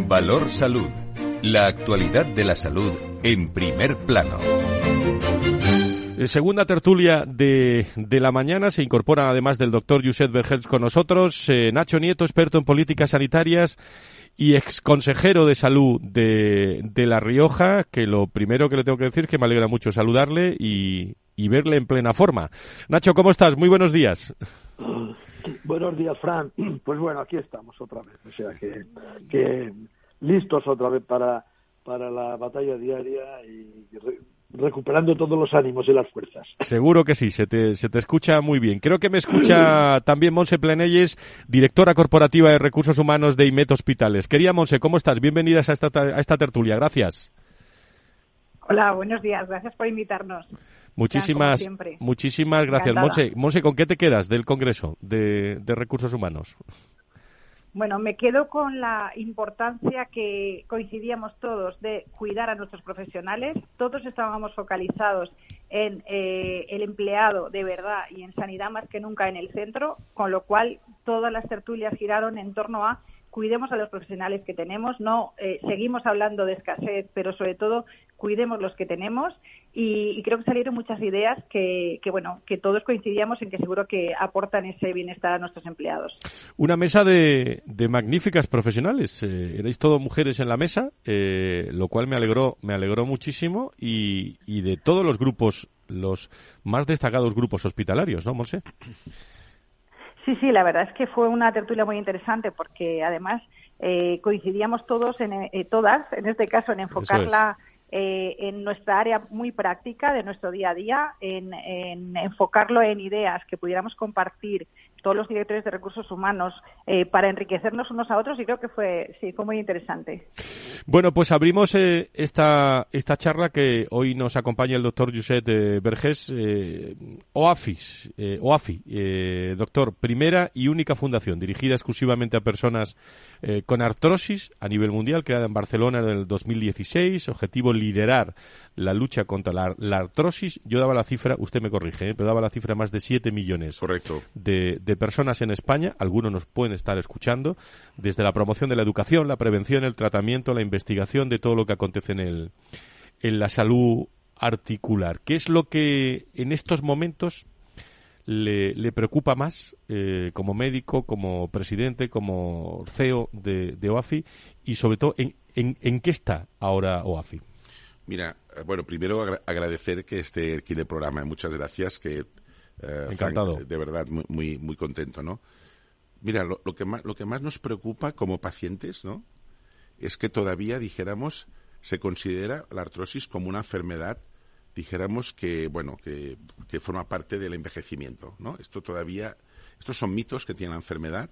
Valor Salud. La actualidad de la salud en primer plano. Eh, segunda tertulia de, de, la mañana se incorpora además del doctor Josep Vergels con nosotros, eh, Nacho Nieto, experto en políticas sanitarias y ex consejero de salud de, de, La Rioja, que lo primero que le tengo que decir es que me alegra mucho saludarle y, y verle en plena forma. Nacho, ¿cómo estás? Muy buenos días. Buenos días, Fran. Pues bueno, aquí estamos otra vez. O sea que, que listos otra vez para, para la batalla diaria y recuperando todos los ánimos y las fuerzas. Seguro que sí, se te, se te escucha muy bien. Creo que me escucha también Monse Plenelles, directora corporativa de Recursos Humanos de IMET Hospitales. Quería Monse, ¿cómo estás? Bienvenidas a esta, a esta tertulia. Gracias. Hola, buenos días. Gracias por invitarnos. Muchísimas, muchísimas gracias. Monse, Monse, ¿con qué te quedas del Congreso de, de Recursos Humanos? Bueno, me quedo con la importancia que coincidíamos todos de cuidar a nuestros profesionales. Todos estábamos focalizados en eh, el empleado de verdad y en sanidad más que nunca en el centro, con lo cual todas las tertulias giraron en torno a cuidemos a los profesionales que tenemos, no eh, seguimos hablando de escasez, pero sobre todo cuidemos los que tenemos y, creo que salieron muchas ideas que, bueno que todos coincidíamos en que seguro que aportan ese bienestar a nuestros empleados. Una mesa de, magníficas profesionales, eh, erais todo mujeres en la mesa, eh, lo cual me alegró me alegró muchísimo y, y de todos los grupos los más destacados grupos hospitalarios, ¿no, Monse? Sí, sí, la verdad es que fue una tertulia muy interesante porque además eh, coincidíamos todos, en, eh, todas, en este caso, en enfocarla eh, en nuestra área muy práctica de nuestro día a día, en, enfocarlo en ideas que pudiéramos compartir todos los directores de recursos humanos, eh, para enriquecernos unos a otros y creo que fue, sí, fue muy interesante. Bueno, pues abrimos eh, esta, esta charla que hoy nos acompaña el doctor Josep eh, Vergés, OAFIS, OAFI, doctor, primera y única fundación dirigida exclusivamente a personas con artrosis a nivel mundial, creada en Barcelona en el 2016, objetivo liderar la lucha contra la, artrosis. Yo daba la cifra, usted me corrige, pero daba la cifra de más de 7 millones Correcto. De, de personas en España, algunos nos pueden estar escuchando, desde la promoción de la educación, la prevención, el tratamiento, la investigación de todo lo que acontece en, el, en la salud articular. ¿Qué es lo que en estos momentos le, le preocupa más eh, como médico, como presidente, como CEO de, OAFI y sobre todo en, en, qué está ahora OAFI? Mira, eh, bueno, primero agradecer que esté aquí en el programa. Muchas gracias, que eh, Encantado. de verdad, muy, muy, muy contento, ¿no? Mira, lo, que más, lo que más nos preocupa como pacientes, ¿no? Es que todavía, dijéramos, se considera la artrosis como una enfermedad, dijéramos que, bueno, que, que forma parte del envejecimiento, ¿no? Esto todavía, estos son mitos que tiene la enfermedad,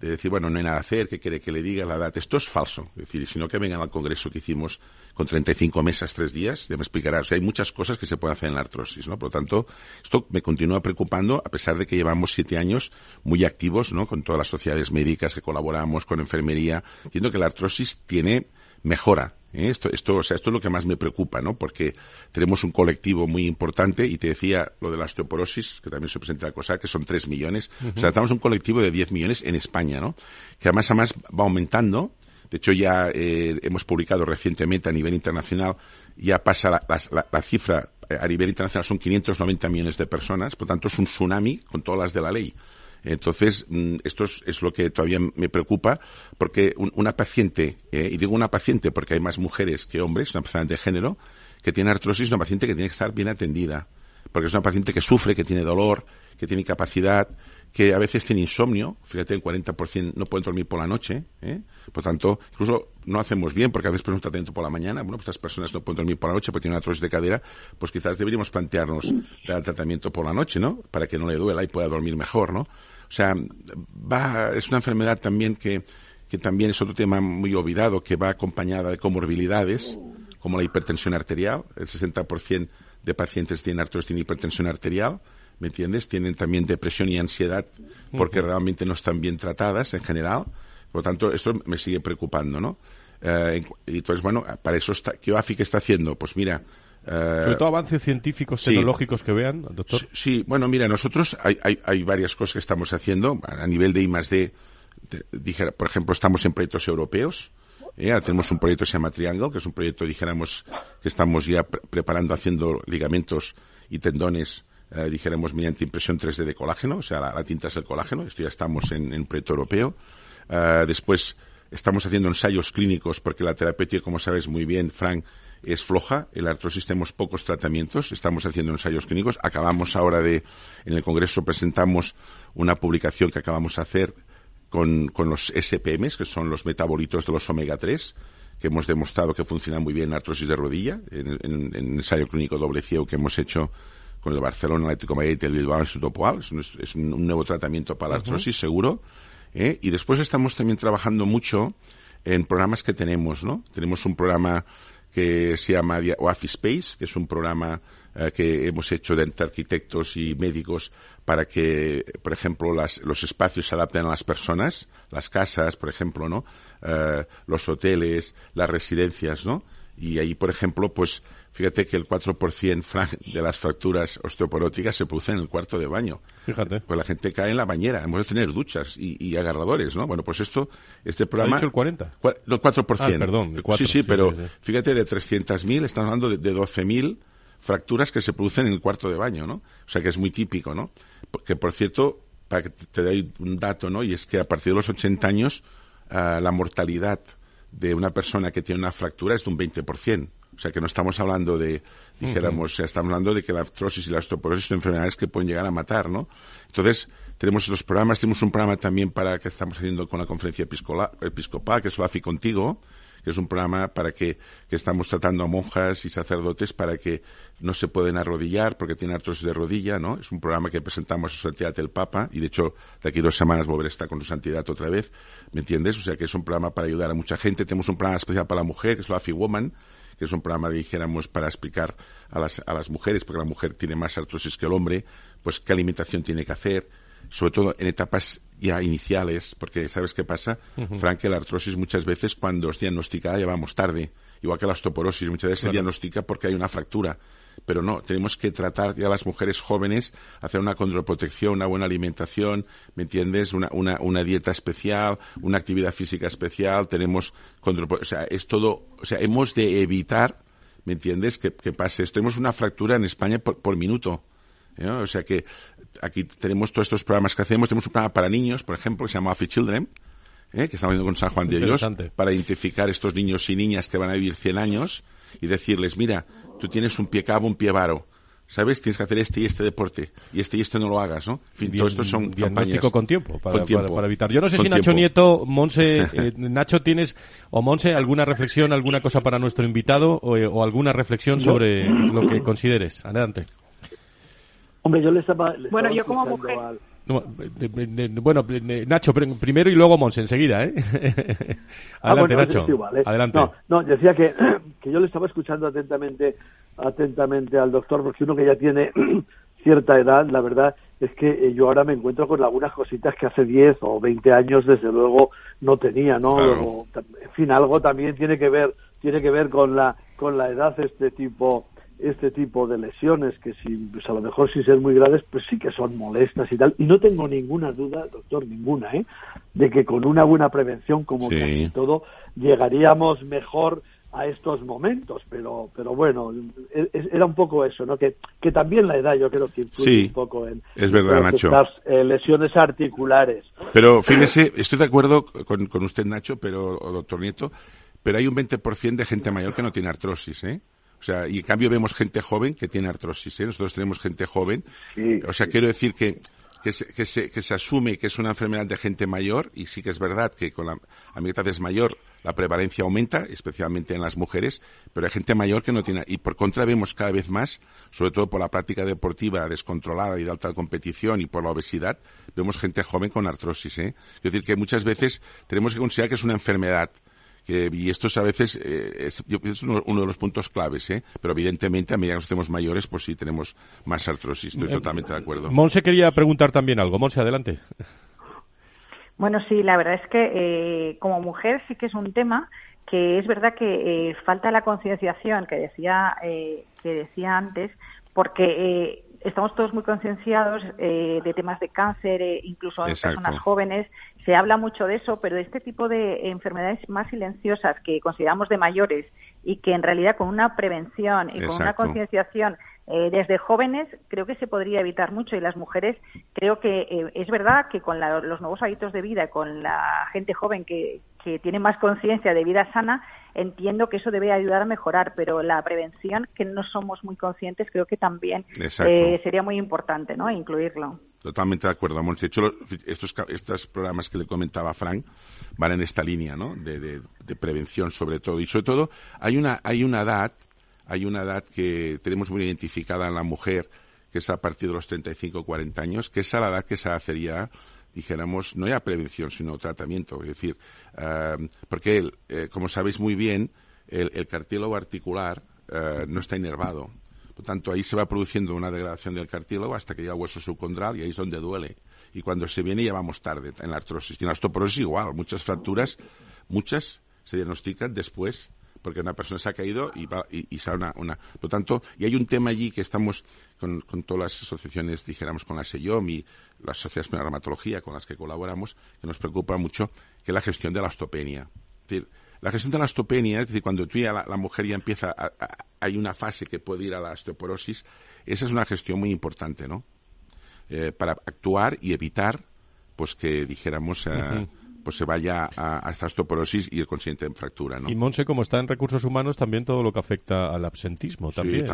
de decir, bueno, no hay nada a hacer, que quiere que le diga la edad. Esto es falso. Es decir, sino que vengan al congreso que hicimos con 35 mesas, tres días, ya me explicará. O sea, hay muchas cosas que se pueden hacer en la artrosis, ¿no? Por lo tanto, esto me continúa preocupando, a pesar de que llevamos siete años muy activos, ¿no? Con todas las sociedades médicas que colaboramos, con enfermería, entiendo que la artrosis tiene mejora. ¿eh? Esto, esto, o sea, esto es lo que más me preocupa, ¿no? Porque tenemos un colectivo muy importante y te decía lo de la osteoporosis, que también se presenta la cosa, que son 3 millones. O sea, estamos un colectivo de 10 millones en España, ¿no? Que además, además va aumentando. De hecho, ya eh, hemos publicado recientemente a nivel internacional, ya pasa la, la, la cifra eh, a nivel internacional son 590 millones de personas, por tanto es un tsunami con todas las de la ley. Entonces, mm, esto es, lo que todavía me preocupa, porque una paciente, eh, y digo una paciente porque hay más mujeres que hombres, una paciente de género, que tiene artrosis, una paciente que tiene que estar bien atendida, porque es una paciente que sufre, que tiene dolor, que tiene incapacidad, que a veces tiene insomnio, fíjate, el 40% no pueden dormir por la noche, ¿eh? por tanto, incluso no hacemos bien porque a veces un tratamiento por la mañana, bueno, pues estas personas no pueden dormir por la noche porque tienen artrosis de cadera, pues quizás deberíamos plantearnos dar tratamiento por la noche, ¿no? Para que no le duela y pueda dormir mejor, ¿no? O sea, va, es una enfermedad también que, que también es otro tema muy olvidado, que va acompañada de comorbilidades, como la hipertensión arterial. El 60% de pacientes tienen artrosis tienen hipertensión arterial, ¿me entiendes? Tienen también depresión y ansiedad porque realmente no están bien tratadas en general. Por lo tanto, esto me sigue preocupando, ¿no? Eh, y entonces, bueno, para eso está, ¿qué OAFI está haciendo? Pues mira, eh, Sobre todo avances científicos, tecnológicos que vean, doctor. Sí, bueno, mira, nosotros hay, hay, hay, varias cosas que estamos haciendo a nivel de I más D. Por ejemplo, estamos en proyectos europeos. ¿eh? tenemos un proyecto que se llama Triangle, que es un proyecto, dijéramos, que estamos ya preparando, haciendo ligamentos y tendones, eh, mediante impresión 3D de colágeno, o sea, la, tinta es el colágeno. Esto ya estamos en, en proyecto europeo. Eh, después, estamos haciendo ensayos clínicos porque la terapia, como sabes muy bien, Frank, es floja, el artrosis tenemos pocos tratamientos, estamos haciendo ensayos clínicos, acabamos ahora de, en el Congreso presentamos una publicación que acabamos de hacer con, con los SPMs, que son los metabolitos de los omega 3, que hemos demostrado que funcionan muy bien en artrosis de rodilla, en, en, en ensayo clínico doble ciego que hemos hecho con el Barcelona Atlético Madrid y el Bilbao Instituto Poal. Es un, un, nuevo tratamiento para la artrosis, seguro. ¿eh? Y después estamos también trabajando mucho en programas que tenemos, ¿no? Tenemos un programa que se llama Office Space, que es un programa eh, que hemos hecho de entre arquitectos y médicos para que, por ejemplo, las, los espacios se adapten a las personas, las casas, por ejemplo, ¿no? Eh, los hoteles, las residencias, ¿no? Y ahí, por ejemplo, pues fíjate que el 4% de las fracturas osteoporóticas se producen en el cuarto de baño. Fíjate. Pues la gente cae en la bañera. Hemos de tener duchas y, agarradores, ¿no? Bueno, pues esto, este programa... ¿Ha dicho el 40? el 4%. Ah, perdón, el 4, sí, sí, pero fíjate, de 300.000 estamos hablando de, de 12.000 fracturas que se producen en el cuarto de baño, ¿no? O sea que es muy típico, ¿no? Que, por cierto, para que te dé un dato, ¿no? Y es que a partir de los 80 años uh, la mortalidad de una persona que tiene una fractura es de un 20%. O sea que no estamos hablando de, dijéramos, estamos hablando de que la artrosis y la osteoporosis son enfermedades que pueden llegar a matar, ¿no? Entonces, tenemos los programas, tenemos un programa también para que estamos haciendo con la conferencia episcopal, que es lo AFI Contigo, que es un programa para que, que estamos tratando a monjas y sacerdotes para que no se pueden arrodillar porque tienen artrosis de rodilla, ¿no? Es un programa que presentamos a su santidad el Papa y de hecho de aquí dos semanas volverá a estar con su santidad otra vez, ¿me entiendes? O sea que es un programa para ayudar a mucha gente. Tenemos un programa especial para la mujer, que es la AFI Woman, que es un programa, dijéramos, para explicar a las, a las mujeres, porque la mujer tiene más artrosis que el hombre, pues qué alimentación tiene que hacer, sobre todo en etapas ya iniciales, porque ¿sabes qué pasa? Frank, que la artrosis muchas veces cuando es diagnosticada ya vamos tarde, igual que la osteoporosis, muchas veces se diagnostica porque hay una fractura, pero no, tenemos que tratar ya a las mujeres jóvenes, hacer una condroprotección, una buena alimentación, ¿me entiendes? Una, una, una dieta especial, una actividad física especial, tenemos o sea, es todo, o sea, hemos de evitar, ¿me entiendes? Que, que pase esto. Tenemos una fractura en España por, por minuto. O sea que aquí tenemos todos estos programas que hacemos. Tenemos un programa para niños, por ejemplo, que se llama Afi Children, ¿eh? que estamos viendo con San Juan de Dios, para identificar estos niños y niñas que van a vivir 100 años y decirles, mira, tú tienes un pie cabo, un pie varo. ¿Sabes? Tienes que hacer este y este deporte. Y este y este no lo hagas, ¿no? En fin, todo esto son diagnóstico con tiempo para, Para, evitar. Yo no sé si Nacho Nieto, Monse, eh, Nacho, tienes, o Monse, alguna reflexión, alguna cosa para nuestro invitado o, eh, o alguna reflexión sobre lo que consideres. Adelante. Hombre, yo le estaba. bueno, yo como mujer. Bueno, Nacho, primero y luego Mons enseguida, ¿eh? Ah, Adelante, Nacho. Adelante. No, no, decía que, que yo le estaba escuchando atentamente, atentamente al doctor, porque uno que ya tiene cierta edad, la verdad es que eh, yo ahora me encuentro con algunas cositas que hace 10 o 20 años, desde luego, no tenía, ¿no? en fin, algo también tiene que ver, tiene que ver con la, con la edad este tipo este tipo de lesiones que si pues a lo mejor sin ser muy graves pues sí que son molestas y tal. Y no tengo ninguna duda doctor ninguna ¿eh? de que con una buena prevención como casi todo llegaríamos mejor a estos momentos. Pero pero bueno e, e, era un poco eso no que, que también la edad yo creo que influye un poco en, es verdad Nacho. estas eh, lesiones articulares. Pero fíjese estoy de acuerdo con, con usted Nacho pero o doctor Nieto pero hay un 20% de gente mayor que no tiene artrosis ¿eh? O sea, y en cambio vemos gente joven que tiene artrosis. ¿eh? Nosotros tenemos gente joven. o sea, quiero decir que, que, se, que, se, que se asume que es una enfermedad de gente mayor y sí que es verdad que con la, a es mayor la prevalencia aumenta, especialmente en las mujeres, pero hay gente mayor que no tiene. Y por contra vemos cada vez más, sobre todo por la práctica deportiva descontrolada y de alta competición y por la obesidad, vemos gente joven con artrosis. ¿eh? Es decir, que muchas veces tenemos que considerar que es una enfermedad y esto es a veces eh, es, uno, de los puntos claves, ¿eh? pero evidentemente a medida que nos hacemos mayores, pues sí tenemos más artrosis. Estoy eh, totalmente de acuerdo. Monse quería preguntar también algo. Monse, adelante. Bueno, sí, la verdad es que eh, como mujer sí que es un tema que es verdad que falta la concienciación que decía que decía antes, porque estamos todos muy concienciados eh, de temas de cáncer, eh, incluso en personas jóvenes. Se habla mucho de eso, pero de este tipo de enfermedades más silenciosas que consideramos de mayores y que en realidad con una prevención y con una concienciación eh, desde jóvenes creo que se podría evitar mucho y las mujeres creo que eh, es verdad que con los nuevos hábitos de vida, con la gente joven que, que tiene más conciencia de vida sana, entiendo que eso debe ayudar a mejorar, pero la prevención, que no somos muy conscientes, creo que también eh, sería muy importante ¿no? incluirlo. Totalmente de acuerdo, De hecho, estos, estos programas que le comentaba Frank van en esta línea ¿no? de, de, de prevención sobre todo. Y sobre todo hay una, hay una edad hay una edad que tenemos muy identificada en la mujer, que es a partir de los 35 o 40 años, que es a la edad que se hacería dijéramos, no ya prevención, sino tratamiento. Es decir, eh, porque, eh, como sabéis muy bien, el, cartílago articular eh, no está inervado. Por tanto, ahí se va produciendo una degradación del cartílago hasta que llega al hueso subcondral y ahí es donde duele. Y cuando se viene ya vamos tarde en la artrosis. Y en la osteoporosis igual. Muchas fracturas, muchas se diagnostican después porque una persona se ha caído y, va, y, sale una, Por lo tanto, y hay un tema allí que estamos con, con todas las asociaciones, dijéramos, con la SEIOM y las sociedades de reumatología con las que colaboramos, que nos preocupa mucho, que es la gestión de la ostopenia. Es decir, la gestión de la ostopenia, es decir, cuando tú ya la, mujer ya empieza, hay una fase que puede ir a la osteoporosis, esa es una gestión muy importante, ¿no? Eh, para actuar y evitar, pues que dijéramos, eh, pues se vaya a, esta osteoporosis y el consiguiente en fractura. ¿no? Y Monse, como está en recursos humanos, también todo lo que afecta al absentismo también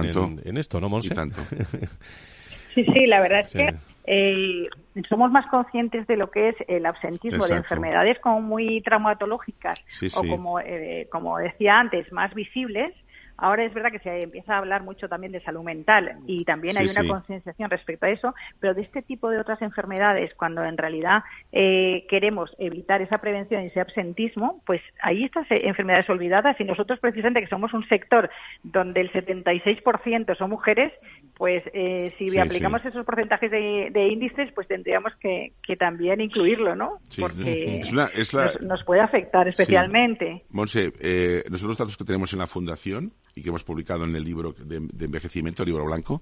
en, esto, ¿no, Monse? tanto. sí, sí, la verdad es que eh, somos más conscientes de lo que es el absentismo de enfermedades como muy traumatológicas o como, eh, como decía antes, más visibles Ahora es verdad que se empieza a hablar mucho también de salud mental y también hay una concienciación respecto a eso, pero de este tipo de otras enfermedades, cuando en realidad eh, queremos evitar esa prevención y ese absentismo, pues ahí estas enfermedades olvidadas y nosotros precisamente que somos un sector donde el 76% son mujeres, pues eh, si aplicamos esos porcentajes de, índices, pues tendríamos que, también incluirlo, ¿no? Porque nos, puede afectar especialmente. Monse, eh, nosotros los datos que tenemos en la Fundación y que hemos publicado en el libro de, envejecimiento, el libro blanco,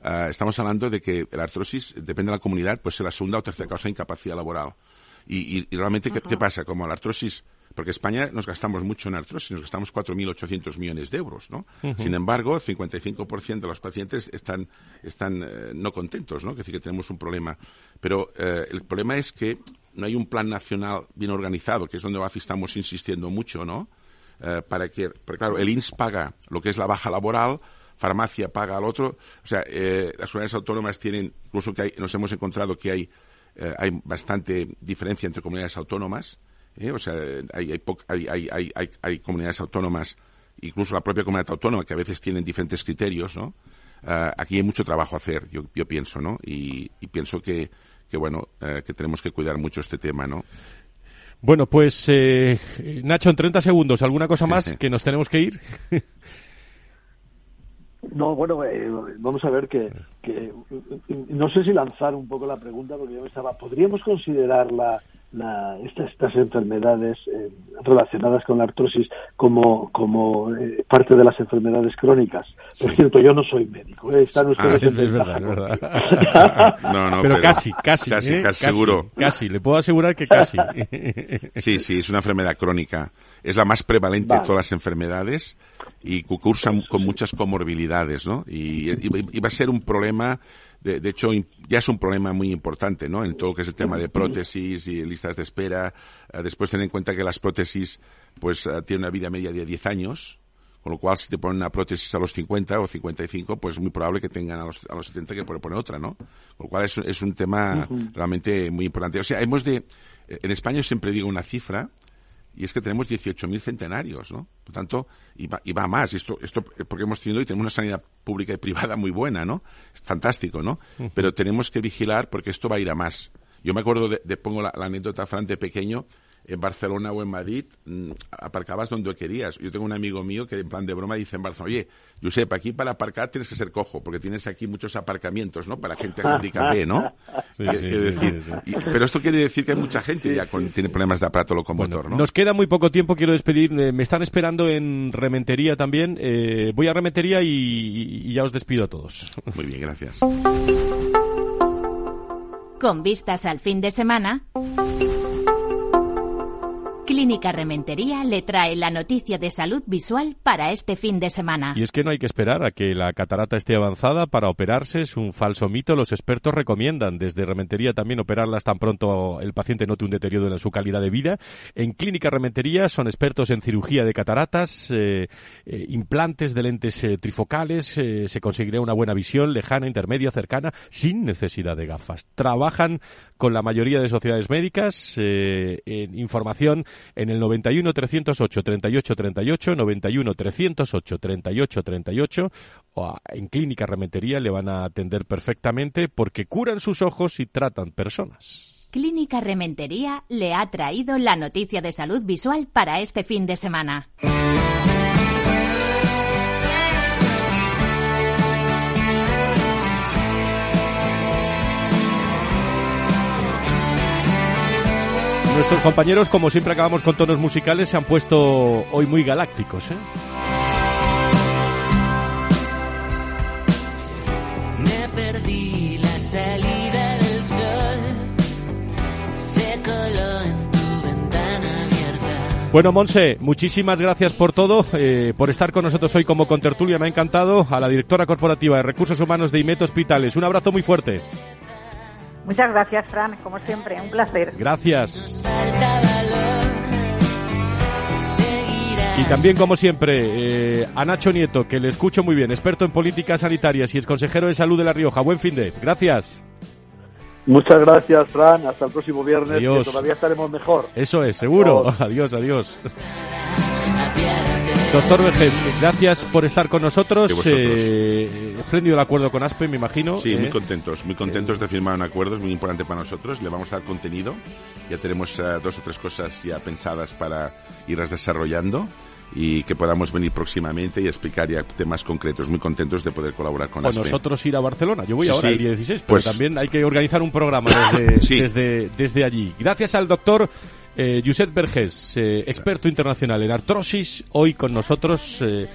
ah, estamos hablando de que la artrosis, depende de la comunidad, pues es la segunda o tercera causa de incapacidad laboral. Y, realmente, ¿qué, pasa? Como la artrosis, porque en España nos gastamos mucho en artrosis, nos gastamos 4.800 millones de euros, ¿no? Sin embargo, el 55% de los pacientes están, están eh, no contentos, ¿no? Es decir, que tenemos un problema. Pero eh, el problema es que no hay un plan nacional bien organizado, que es donde estamos insistiendo mucho, ¿no? Eh, para que, porque claro, el INS paga lo que es la baja laboral, farmacia paga al otro, o sea, eh, las comunidades autónomas tienen, incluso que nos hemos encontrado que hay, eh, hay bastante diferencia entre comunidades autónomas, o sea, hay, hay, hay, hay, hay, comunidades autónomas, incluso la propia comunidad autónoma, que a veces tienen diferentes criterios, ¿no? aquí hay mucho trabajo a hacer, yo, yo pienso, ¿no? Y, pienso que, que bueno, que tenemos que cuidar mucho este tema, ¿no? Bueno, pues eh, Nacho, en 30 segundos, ¿alguna cosa más que nos tenemos que ir? No, bueno, eh, vamos a ver que, que, no sé si lanzar un poco la pregunta porque yo me estaba, ¿podríamos considerar la, estas, enfermedades eh, relacionadas con la artrosis como, como eh, parte de las enfermedades crónicas. Por cierto, yo no soy médico, ¿eh? están ustedes en verdad, no, no, pero, casi, casi, casi, casi, seguro. Casi, le puedo asegurar que casi. sí, sí, es una enfermedad crónica. Es la más prevalente de todas las enfermedades y cursan con muchas comorbilidades, ¿no? Y, y va a ser un problema de, hecho, ya es un problema muy importante, ¿no? En todo lo que es el tema de prótesis y listas de espera. Eh, después tener en cuenta que las prótesis, pues, eh, tienen una vida media de 10 años. Con lo cual, si te ponen una prótesis a los 50 o 55, pues es muy probable que tengan a los, a los 70 que poner otra, ¿no? Con lo cual es, es un tema realmente muy importante. O sea, hemos de, en España siempre digo una cifra, y es que tenemos 18.000 centenarios, ¿no? Por tanto, y va, y va más. Esto, esto porque hemos tenido y tenemos una sanidad pública y privada muy buena, ¿no? Es fantástico, ¿no? Pero tenemos que vigilar porque esto va a ir a más. Yo me acuerdo de, pongo la, la anécdota, Fran, de pequeño, en Barcelona o en Madrid, mm, aparcabas donde querías. Yo tengo un amigo mío que en plan de broma dice en Barcelona, oye, Josep, aquí para aparcar tienes que ser cojo, porque tienes aquí muchos aparcamientos, ¿no? Para gente handicapé, ¿no? Sí, sí, pero esto quiere decir que hay mucha gente ya con, tiene problemas de aparato locomotor, ¿no? Nos queda muy poco tiempo, quiero despedir. Eh, me están esperando en Rementería también. Eh, voy a Rementería y, y ya os despido a todos. Muy bien, gracias. Con vistas al fin de semana. Clínica Rementería le trae la noticia de salud visual para este fin de semana. Y es que no hay que esperar a que la catarata esté avanzada para operarse, es un falso mito. Los expertos recomiendan desde Rementería también operarlas tan pronto el paciente note un deterioro en su calidad de vida. En Clínica Rementería son expertos en cirugía de cataratas, eh, eh, implantes de lentes eh, trifocales, se conseguirá una buena visión lejana, intermedia, cercana, sin necesidad de gafas. Trabajan con la mayoría de sociedades médicas en información en el 91 308 38 38, 91 308 38 38 o en Clínica Rementería le van a atender perfectamente porque curan sus ojos y tratan personas. Clínica Rementería le ha traído la noticia de salud visual para este fin de semana. Nuestros compañeros, como siempre acabamos con tonos musicales, se han puesto hoy muy galácticos. ¿eh? Me perdí la salida del sol. Se coló en tu ventana abierta. Bueno, Monse, muchísimas gracias por todo, eh, por estar con nosotros hoy como contertulia. Me ha encantado. A la directora corporativa de Recursos Humanos de IMET Hospitales. Un abrazo muy fuerte. Muchas gracias, Fran, como siempre, un placer. Gracias. Y también, como siempre, eh, a Nacho Nieto, que le escucho muy bien, experto en políticas sanitarias y es consejero de salud de La Rioja. Buen fin de. Gracias. Muchas gracias, Fran. Hasta el próximo viernes, Adiós. que todavía estaremos mejor. Eso es, seguro. Adiós, adiós. Doctor Vergés, gracias por estar con nosotros. Eh, espléndido el acuerdo con ASPE, me imagino. Sí, ¿eh? muy contentos, muy contentos de firmar un acuerdo, es muy importante para nosotros, le vamos a dar contenido, ya tenemos eh, dos o tres cosas ya pensadas para irlas desarrollando y que podamos venir próximamente y explicar ya temas concretos, muy contentos de poder colaborar con o ASPE. nosotros ir a Barcelona. Yo voy Sí, ahora sí. el día 16, pero Pues- también hay que organizar un programa desde, Sí. desde, desde allí. Gracias al doctor eh, Josep Vergés, eh, experto internacional en artrosis, hoy con nosotros. eh,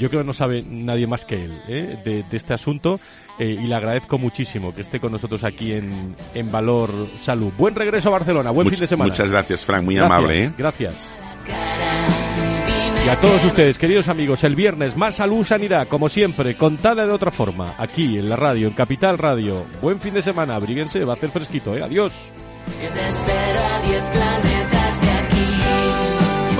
yo creo que no sabe nadie más que él eh, de, de este asunto eh, y le agradezco muchísimo que esté con nosotros aquí en, en Valor Salud. Buen regreso a Barcelona, buen Much- fin de semana. Muchas gracias, Frank, muy Gracias, amable. ¿eh? Gracias. Y a todos ustedes, queridos amigos, el viernes más salud, sanidad, como siempre, contada de otra forma, aquí en la radio, en Capital Radio. Buen fin de semana, abríguense, va a hacer fresquito, ¿eh? Adiós. Que te espero a 10 planetas de aquí.